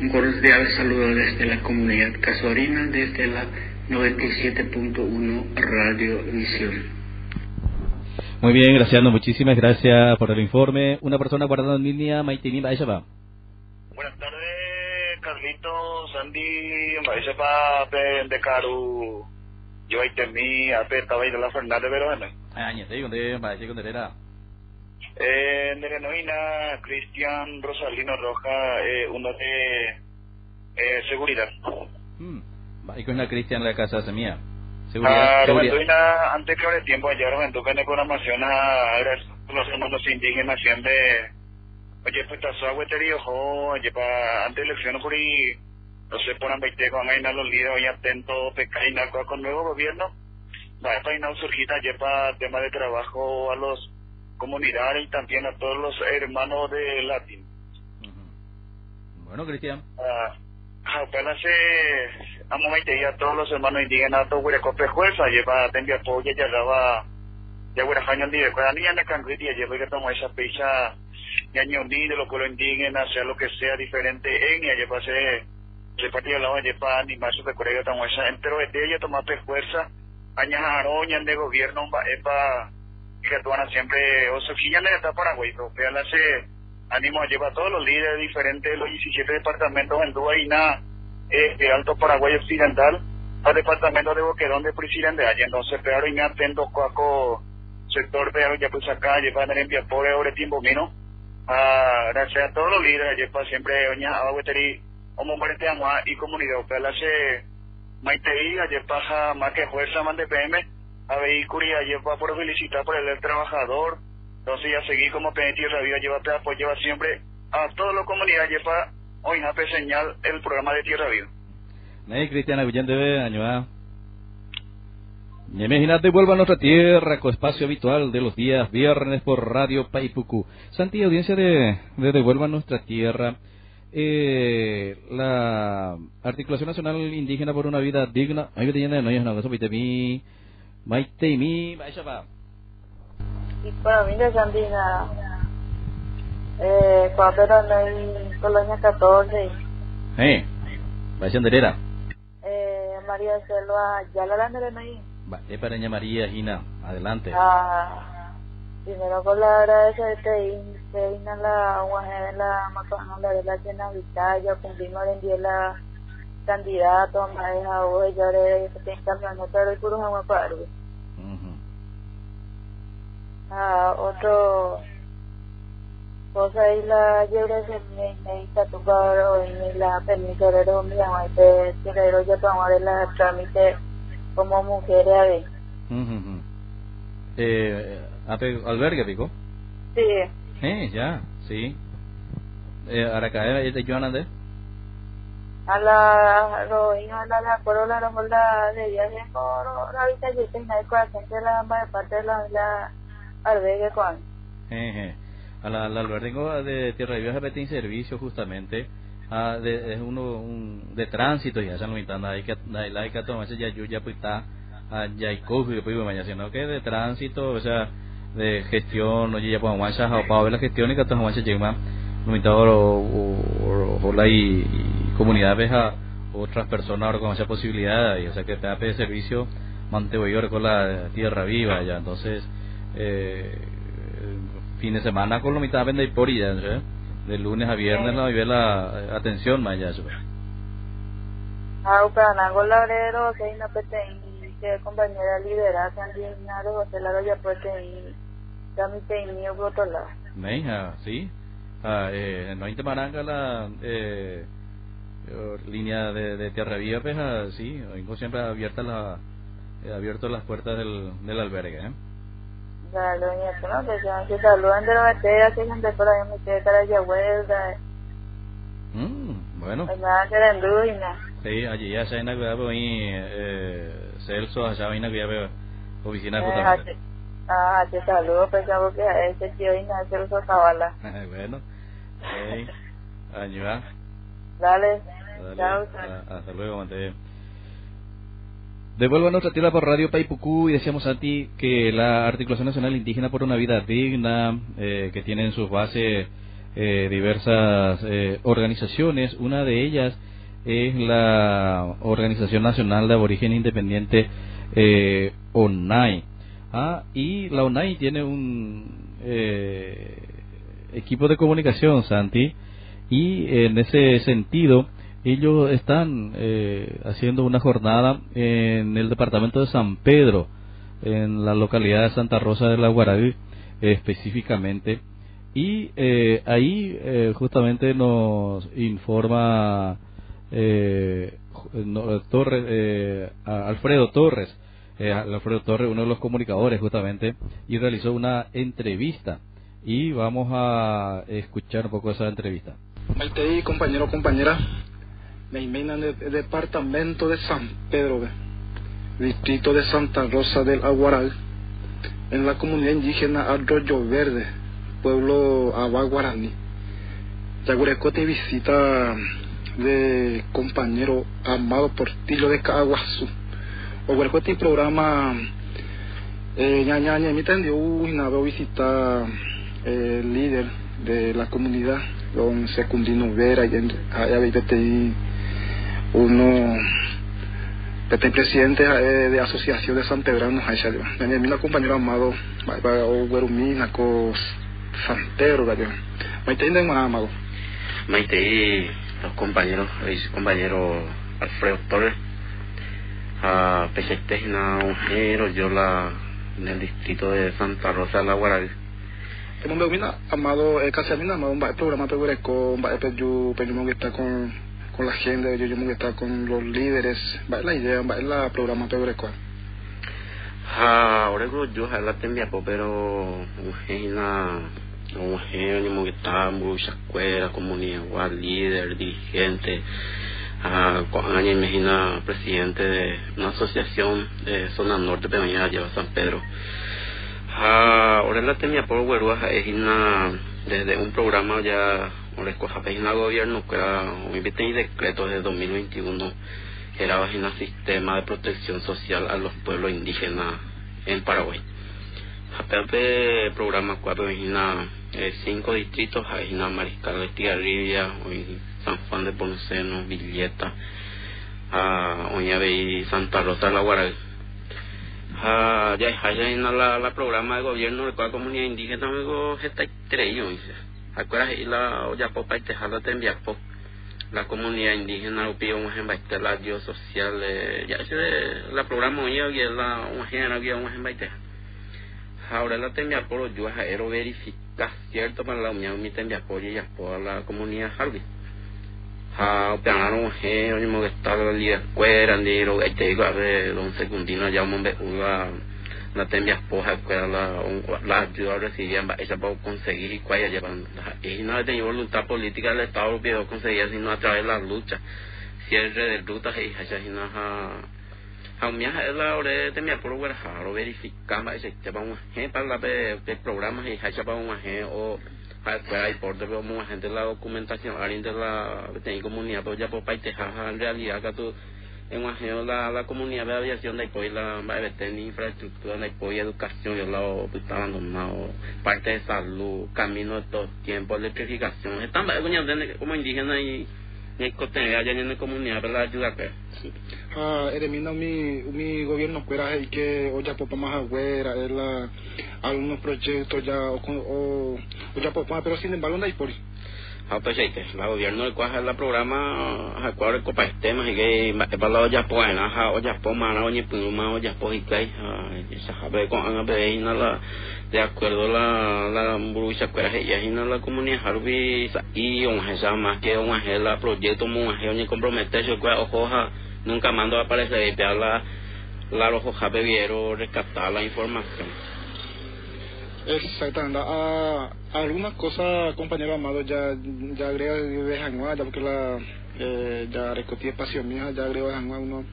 Un cordial saludo desde la comunidad casuarina, desde la 97.1 Radio Visión. Muy bien, gracias, muchísimas gracias por el informe. Una persona guardando en línea, Maitini va. Buenas tardes, Carlitos, Sandy, Baishapa, de Caru, yo ahí temí, a estaba ahí de la Fernández Verona. Ya te digo, de Baishapa, de era. Eh, de Novina, Cristian Rosalino Roja, eh, uno de eh, seguridad. Hmm. Y con la Cristian la casa semilla. Ah, Robentuina, antes que hable tiempo, ayer Robentuina en programación a los hermanos indígenas siempre, oye, pues está su agüetería, ojo, oye, para antes de elecciones por ahí, no por ambaite con ahí los líderes, oye, atento, pecaina, con nuevo gobierno, va a oye, para tema de trabajo a los comunidades y también a todos los hermanos de Latín. Bueno, Cristian. Ah, apenas se a momento ya todos los hermanos indígenas todo huele copre fuerza lleva tendría apoyo ya daba ya huele jaño de cuando niña de cangri ya lleva que tomar esa fecha ya ni de los pueblos indígenas sea lo que sea diferente en ya lleva se se partía la lleva ni más de corea tomar esa entero de ella tomar fuerza aña aroña de gobierno va epa que tuana siempre o sofía le está Paraguay pero la se ánimo a llevar a todos los líderes diferentes de los 17 departamentos en Duaina, este Alto Paraguay Occidental, al departamento de Boquerón de Presidente de allá. Entonces, pero y atento cuaco sector de ya pues acá, lleva a en por ahora tiempo Ah, gracias a todos los líderes, lleva siempre oña a Hueteri, como muerte agua y comunidad, pero se maitei, lleva más que fuerza, más de PM, a vehículo, lleva por felicitar por el trabajador, Entonces ya seguí como Penny Tierra Viva, lleva apoyo, lleva siempre a toda la comunidad, lleva hoy señal el programa de Tierra Viva. Nay, Cristiana Villante, año Imagínate, vuelva a nuestra tierra con espacio habitual de los días viernes por Radio Paipucu. Santi, audiencia de, de Devuelva a nuestra tierra. Eh, la Articulación Nacional Indígena por una Vida Digna. Ahí te llena de noyas, no, eso pite mi. Maite mi, vaya pa. Y para mí de Sandina, eh, cuando era en Colonia 14, Eh, vaya andelera. eh, María Selva, ya la dan de ahí. Va, es para Ña María, Gina, adelante. Ah, primero con la agradecerte y se ina la guaje de la macana la de la cena vitalla, cumplimos en día la candidato, más de hoy, ya de que te cambiando todo el puro agua para Ah, otro cosa y la llebre se me necesita tu paro y la permiso de los míos, y te quiero ya tomar el trámite como mujer a ver. Ujú. Eh, ape- albergue, pico. Sí, Eh, ya, sí. Eh, Aracaera, ¿y de Joana de? a la los hijos a la la la la de viaje por la vista y tengo ahí con la gente de la de parte de la la albergue con Eh, eh. A la, al albergue de Tierra de Viaje Betín Servicio, justamente. Ah, de, es uno un, de tránsito ya se lo invitan hay que hay que tomar ya yo ya pues está ah, ya hay cojo pues mañana sino que de tránsito o sea de gestión oye ya pues mancha o para ver la gestión y que todo mancha llega no o o la y, y comunidad veja otras personas ahora con esa posibilidad y o sea que te de servicio mantengo yo con la tierra viva ya entonces eh, fin de semana con lo mitad vende y por ya ¿sí? De lunes a viernes la vive la eh, atención más ya ¿sí? ah para la obrero que no pete y que compañera lidera también nada o se la ya pues y mío por otro lado Meja, sí. Ah, eh, no hay maranga la eh, eh, línea de, de Tierra Viva, pues, ah, sí, vengo siempre abierta la, eh, abierto las puertas del, del albergue, ¿eh? La doña que no que se que saludan de la batalla que gente por ahí me quedé para allá vuelta Mm, bueno, me van a hacer en ruina sí, allí ya se hay una cuidado ahí, eh, Celso, allá hay una cuidado oficina justamente. Ah, te saludo, pues ya porque a ese tío y nada se usa cabala. bueno, hey, allí va. Dale, Dale, chao. ah, hasta luego, Mante. Devuelvo a nuestra tierra por Radio Paipucú y decíamos a ti que la Articulación Nacional Indígena por una Vida Digna, eh, que tiene en sus bases eh, diversas eh, organizaciones, una de ellas es la Organización Nacional de Aborigen Independiente eh, ONAI. Ah, y la ONAI tiene un equipo de comunicación, Santi, y en ese sentido ellos están eh, haciendo una jornada en el departamento de San Pedro, en la localidad de Santa Rosa de la Guaraví específicamente, y eh, ahí eh, justamente nos informa eh, no, Torres, eh, Alfredo Torres, Alfredo Torres, uno de los comunicadores justamente, y realizó una entrevista. Y vamos a escuchar un poco esa entrevista. Maite y compañero, compañera, me invitan del departamento de San Pedro, distrito de Santa Rosa del Aguaral, en la comunidad indígena Arroyo Verde, pueblo Agua Guaraní. Yagurecote visita de compañero Amado Portillo de Caguazú. Yagurecote programa eh, ñaña ña mi tendió una vez visitar eh, el líder de la comunidad don Secundino Vera y en PTI uno PTI presidente eh, de asociación de San Pedrano mi compañero amado o guerumina co San Pedro gallo maite nden amado. Maite los compañeros, el compañero Alfredo Torres, a Ujero, yo la en el distrito de Santa Rosa de la Guaraví. amado eh, casi a mí amado un programa pegureco un que está con con la gente yo yo que está con los líderes va la idea va la programa ha ore go yo la tembia po pero una un genio que está mucha escuela comunidad líder dirigente. A con imagina presidente de una asociación de zona norte de Peña lleva San Pedro. Ha ore la tembia por huerua es una desde un programa ya ore coja página gobierno que era un decreto de 2021 era un sistema de protección social a los pueblos indígenas en Paraguay. Hapepe programa cuatro en cinco distritos, en Mariscal de Tigarribia, San Juan de Ponceno, Villeta, Oñave y Santa Rosa de la Guaral. Ya hay la, la programa de gobierno de la comunidad indígena, luego está dice. Acuerdas y la olla popa y tejada te enviapo la comunidad indígena upio un ejemplo la dio social ya ese la programa hoy es la género que un ejemplo ahora la tenía por yo ero verificar cierto para la unión mi tenía por ya por la comunidad Harvey. Ha un género y me está la liga escuela ni lo que te digo a ver don secundino ya un la la tembia poja que la la ayuda recibían esa para conseguir y cuál llevan y no tenía voluntad política del Estado que conseguía sino a través de la lucha cierre de rutas y haya sino a a mi hija la hora de mi por ver a verificar ese tema un ejemplo para la de programas y para un ejemplo o para el porte pero un gente la documentación alguien de la de comunidad pues ya por parte en realidad que tú en la, la comunidad de aviación de apoyo la tener infraestructura de apoyo educación yo lo está abandonado parte de salud camino de todo tiempo electrificación están como indígenas y ni cotenga allá en la comunidad para ayudar que ah elimina mi mi gobierno fuera y que o ya popa más la algunos proyectos ya o, o ya popa pero sin embargo no hay por Ah, pues que la gobierno del cual la programa a cuadro copa estema que para la olla pues na olla po mana oñe puma olla po y que esa jabe con ana be la de acuerdo la la brucha cuera ella y la comunidad harbi y un esa más que un la proyecto mu oñe comprometerse que ojoja nunca mando a aparecer la la rojo jabe viero rescatar la información Exactamente. Ah, algunas cosas, compañero Amado, ya, ya agrega de Janua, ya porque la, eh, ya recogí espacio mío, ya agrego de Janua uno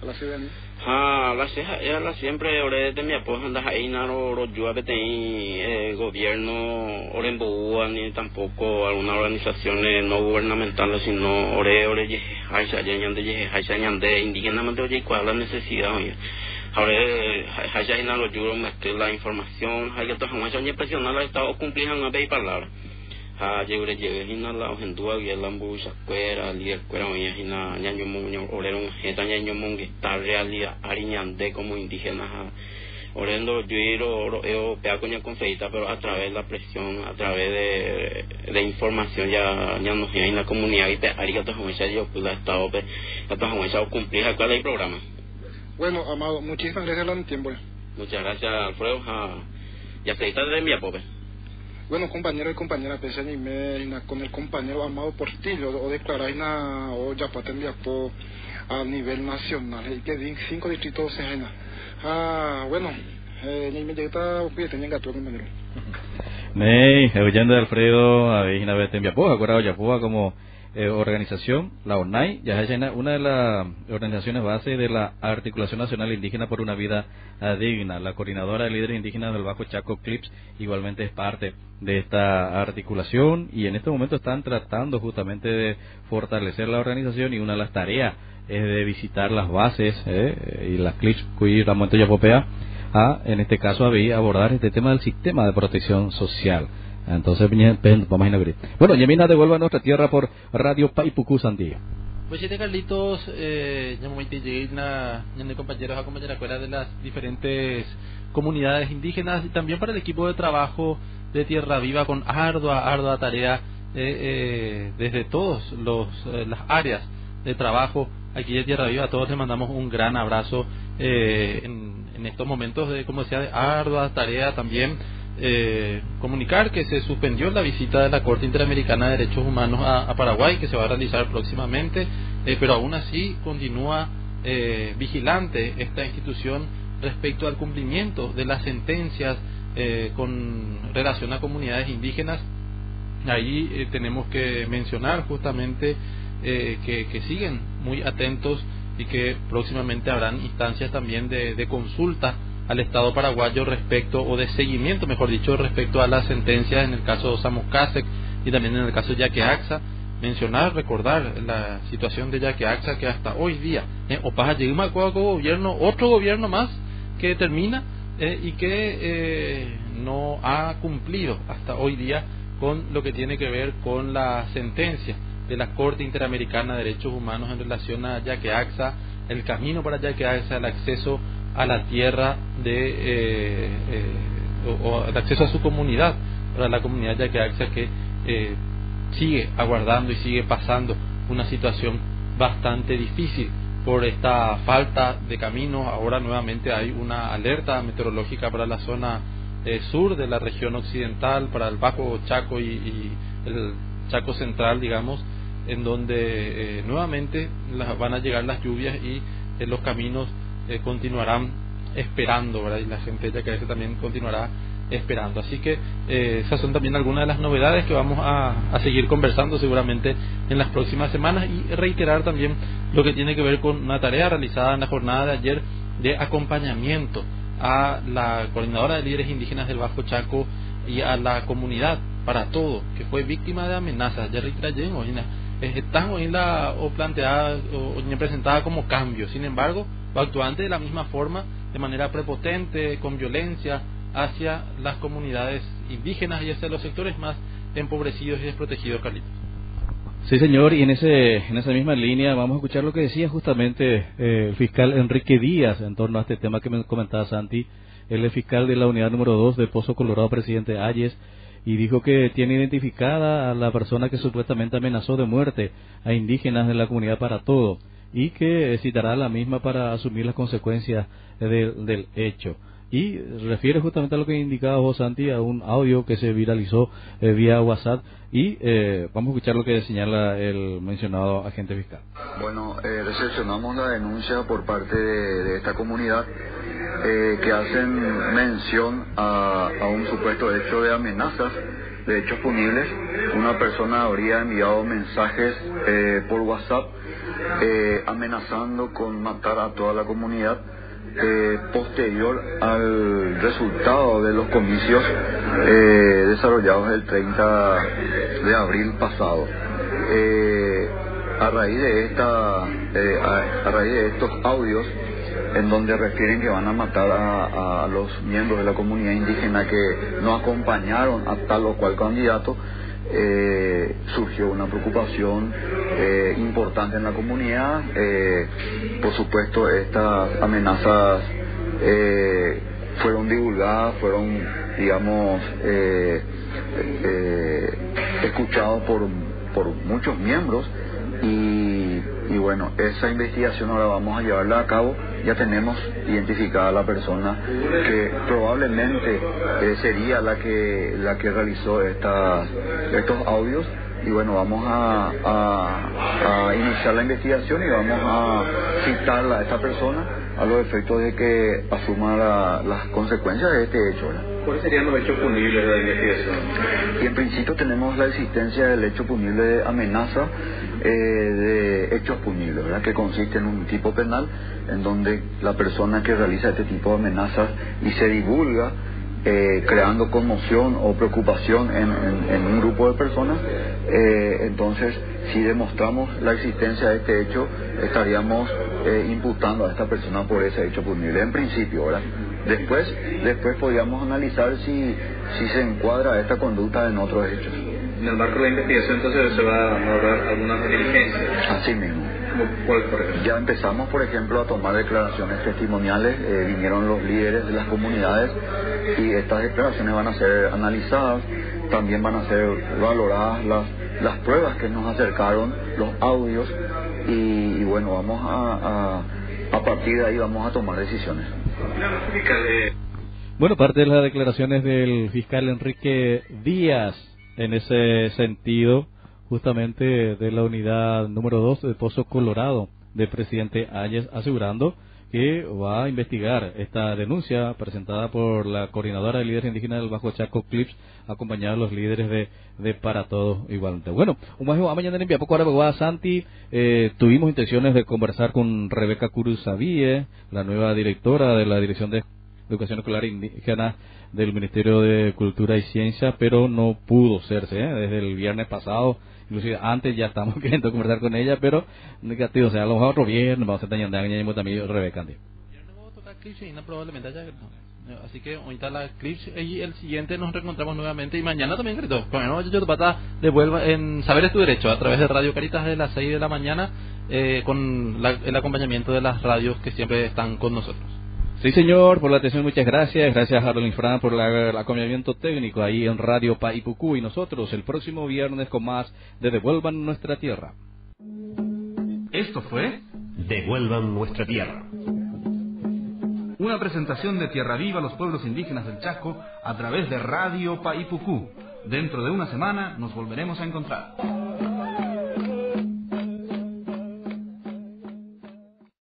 a la ciudad. Ah, la la siempre, ore de mi apoyo, anda ahí, no, lo yo a eh, gobierno, ore ni tampoco algunas organizaciones no gubernamentales, sino ore, ore, ye, haisha, ye, haisha, ñande, indígenamente, oye, cuál la necesidad, oye ahora haya ina lo juro que la información impresionar la estado cumplir hanga be palabra. Ha llegue llegue ina la la que está realidad como indígena ha orendo yo oro eo pea coña confeita pero a través de la presión a través de, de información ya ya nos en la comunidad y te haría to hanga yo pues la estado hanga cumplir programa bueno, Amado, muchísimas gracias por el tiempo. Muchas gracias, Alfredo. y hasta de mi pobre. Bueno, compañero y compañera, pensé en con el compañero Amado Portillo, o declarar o ya para po a nivel nacional, y que cinco distritos se Ah, bueno, eh, ni me llega pues tenía gato compañero. Ney, oyendo de Alfredo, a ver, una vez te envía poja, acuerdo ya como eh, organización, la ONAI, ya es una de las organizaciones base de la Articulación Nacional Indígena por una Vida Digna. La coordinadora de líderes indígenas del Bajo Chaco Clips igualmente es parte de esta articulación y en este momento están tratando justamente de fortalecer la organización y una de las tareas es de visitar las bases eh, y las clips que la Montoya Popea a, en este caso, a abordar este tema del sistema de protección social. Entonces, vamos a inaugurar. Bueno, Yemina devuelve a nuestra tierra por Radio Paipucú Sandía. Pues sí, Carlitos, eh, ya me compañeros a compañeras de las diferentes comunidades indígenas y también para el equipo de trabajo de Tierra Viva con ardua, ardua tarea eh, eh, desde todos los eh, las áreas de trabajo aquí de Tierra Viva. A todos les mandamos un gran abrazo eh, en, en estos momentos de, como decía, de ardua tarea también eh, comunicar que se suspendió la visita de la Corte Interamericana de Derechos Humanos a, Paraguay, que se va a realizar próximamente, eh, pero aún así continúa eh, vigilante esta institución respecto al cumplimiento de las sentencias eh, con relación a comunidades indígenas. Ahí eh, tenemos que mencionar justamente que, siguen muy atentos y que próximamente habrán instancias también de, consulta al Estado paraguayo respecto, o de seguimiento, mejor dicho, respecto a las sentencias en el caso de Samucasec y también en el caso de Yaqueaxa. Mencionar, recordar la situación de Yaqueaxa que hasta hoy día, eh, o para llegar gobierno, otro gobierno más que termina eh, y que eh, no ha cumplido hasta hoy día con lo que tiene que ver con la sentencia de la Corte Interamericana de Derechos Humanos en relación a Yaqueaxa, el camino para Yaqueaxa, el acceso a la tierra de eh, o, el acceso a su comunidad para la comunidad Yaqueaxa que sigue aguardando y sigue pasando una situación bastante difícil por esta falta de caminos. Ahora nuevamente hay una alerta meteorológica para la zona eh, sur de la región occidental, para el Bajo Chaco y, el Chaco Central, digamos, en donde eh, nuevamente van a llegar las lluvias y eh, los caminos continuarán esperando, ¿verdad? Y la gente ya que también continuará esperando. Así que eh, esas son también algunas de las novedades que vamos a, a, seguir conversando seguramente en las próximas semanas y reiterar también lo que tiene que ver con una tarea realizada en la jornada de ayer de acompañamiento a la coordinadora de líderes indígenas del Bajo Chaco y a la comunidad para todo que fue víctima de amenazas. Jerry Trayen están hoy la o planteada o, presentada como cambio. Sin embargo, actuante de la misma forma, de manera prepotente, con violencia, hacia las comunidades indígenas y hacia los sectores más empobrecidos y desprotegidos, Carlitos. Sí, señor, y en, ese, en esa misma línea vamos a escuchar lo que decía justamente eh, el fiscal Enrique Díaz en torno a este tema que me comentaba Santi. Él es fiscal de la unidad número 2 de Pozo Colorado, presidente Ayes, y dijo que tiene identificada a la persona que supuestamente amenazó de muerte a indígenas de la comunidad para todo y que citará la misma para asumir las consecuencias del hecho y refiere justamente a lo que indicaba vos, Santi, a un audio que se viralizó eh, vía WhatsApp y eh, vamos a escuchar lo que señala el mencionado agente fiscal. Bueno, eh, recepcionamos la denuncia por parte de, esta comunidad que hacen mención a, a, un supuesto hecho de amenazas, de hechos punibles. Una persona habría enviado mensajes por WhatsApp amenazando con matar a toda la comunidad eh, posterior al resultado de los comicios eh, desarrollados el 30 de abril pasado. Eh, a raíz de esta, a, raíz de estos audios en donde refieren que van a matar a, los miembros de la comunidad indígena que no acompañaron a tal o cual candidato, eh, surgió una preocupación eh, importante en la comunidad. Eh, por supuesto, estas amenazas eh, fueron divulgadas, fueron, digamos, escuchados por, por muchos miembros y, y bueno, esa investigación ahora vamos a llevarla a cabo. Ya tenemos identificada a la persona que probablemente eh, sería la que la que realizó estas, estos audios. Y bueno vamos a, a, iniciar la investigación y vamos a citarla a esta persona a los efectos de que asuma las consecuencias de este hecho. ¿Cuáles serían los hechos punibles de la investigación? Y en principio tenemos la existencia del hecho punible de amenaza eh, de hechos punibles, ¿verdad? que consiste en un tipo penal en donde la persona que realiza este tipo de amenazas y se divulga eh, creando conmoción o preocupación en, un grupo de personas, eh, entonces si demostramos la existencia de este hecho, estaríamos imputando a esta persona por ese hecho punible, en principio, ¿verdad? Después, después podríamos analizar si, si se encuadra esta conducta en otros hechos en el marco de la investigación entonces se va a dar algunas diligencias. Así mismo. ¿Cuál, por ya empezamos, por ejemplo, a tomar declaraciones testimoniales, eh, vinieron los líderes de las comunidades y estas declaraciones van a ser analizadas, también van a ser valoradas las, las pruebas que nos acercaron, los audios y, bueno, vamos a, a, a partir de ahí vamos a tomar decisiones. Bueno, parte de las declaraciones del fiscal Enrique Díaz en ese sentido justamente de la unidad número 2 de Pozo Colorado del presidente Ayes asegurando que va a investigar esta denuncia presentada por la coordinadora de líderes indígenas del Bajo Chaco Clips, acompañada de los líderes de, de Para Todos igualmente. Bueno, un más mañana en poco ahora Santi, eh, tuvimos intenciones de conversar con Rebeca Curuzavie, la nueva directora de la Dirección de Educación Escolar Indígena del Ministerio de Cultura y Ciencia, pero no pudo serse ¿eh? desde el viernes pasado. Inclusive antes ya estamos queriendo conversar con ella, pero negativo, o sea, a lo mejor otro viernes vamos a estar teniendo también Rebeca. probablemente Así que ahorita la clips y el siguiente nos reencontramos nuevamente y mañana también, Grito. Bueno, yo te devuelva en Saber es tu derecho a través de Radio Caritas de las 6 de la mañana eh, con el acompañamiento de las radios que siempre están con nosotros. Sí, señor, por la atención, muchas gracias. Gracias a Rolling Fran por el acompañamiento técnico ahí en Radio Paipucú. Y nosotros el próximo viernes con más de Devuelvan Nuestra Tierra. Esto fue Devuelvan Nuestra Tierra. Una presentación de Tierra Viva a los pueblos indígenas del Chaco a través de Radio Paipucú. Dentro de una semana nos volveremos a encontrar.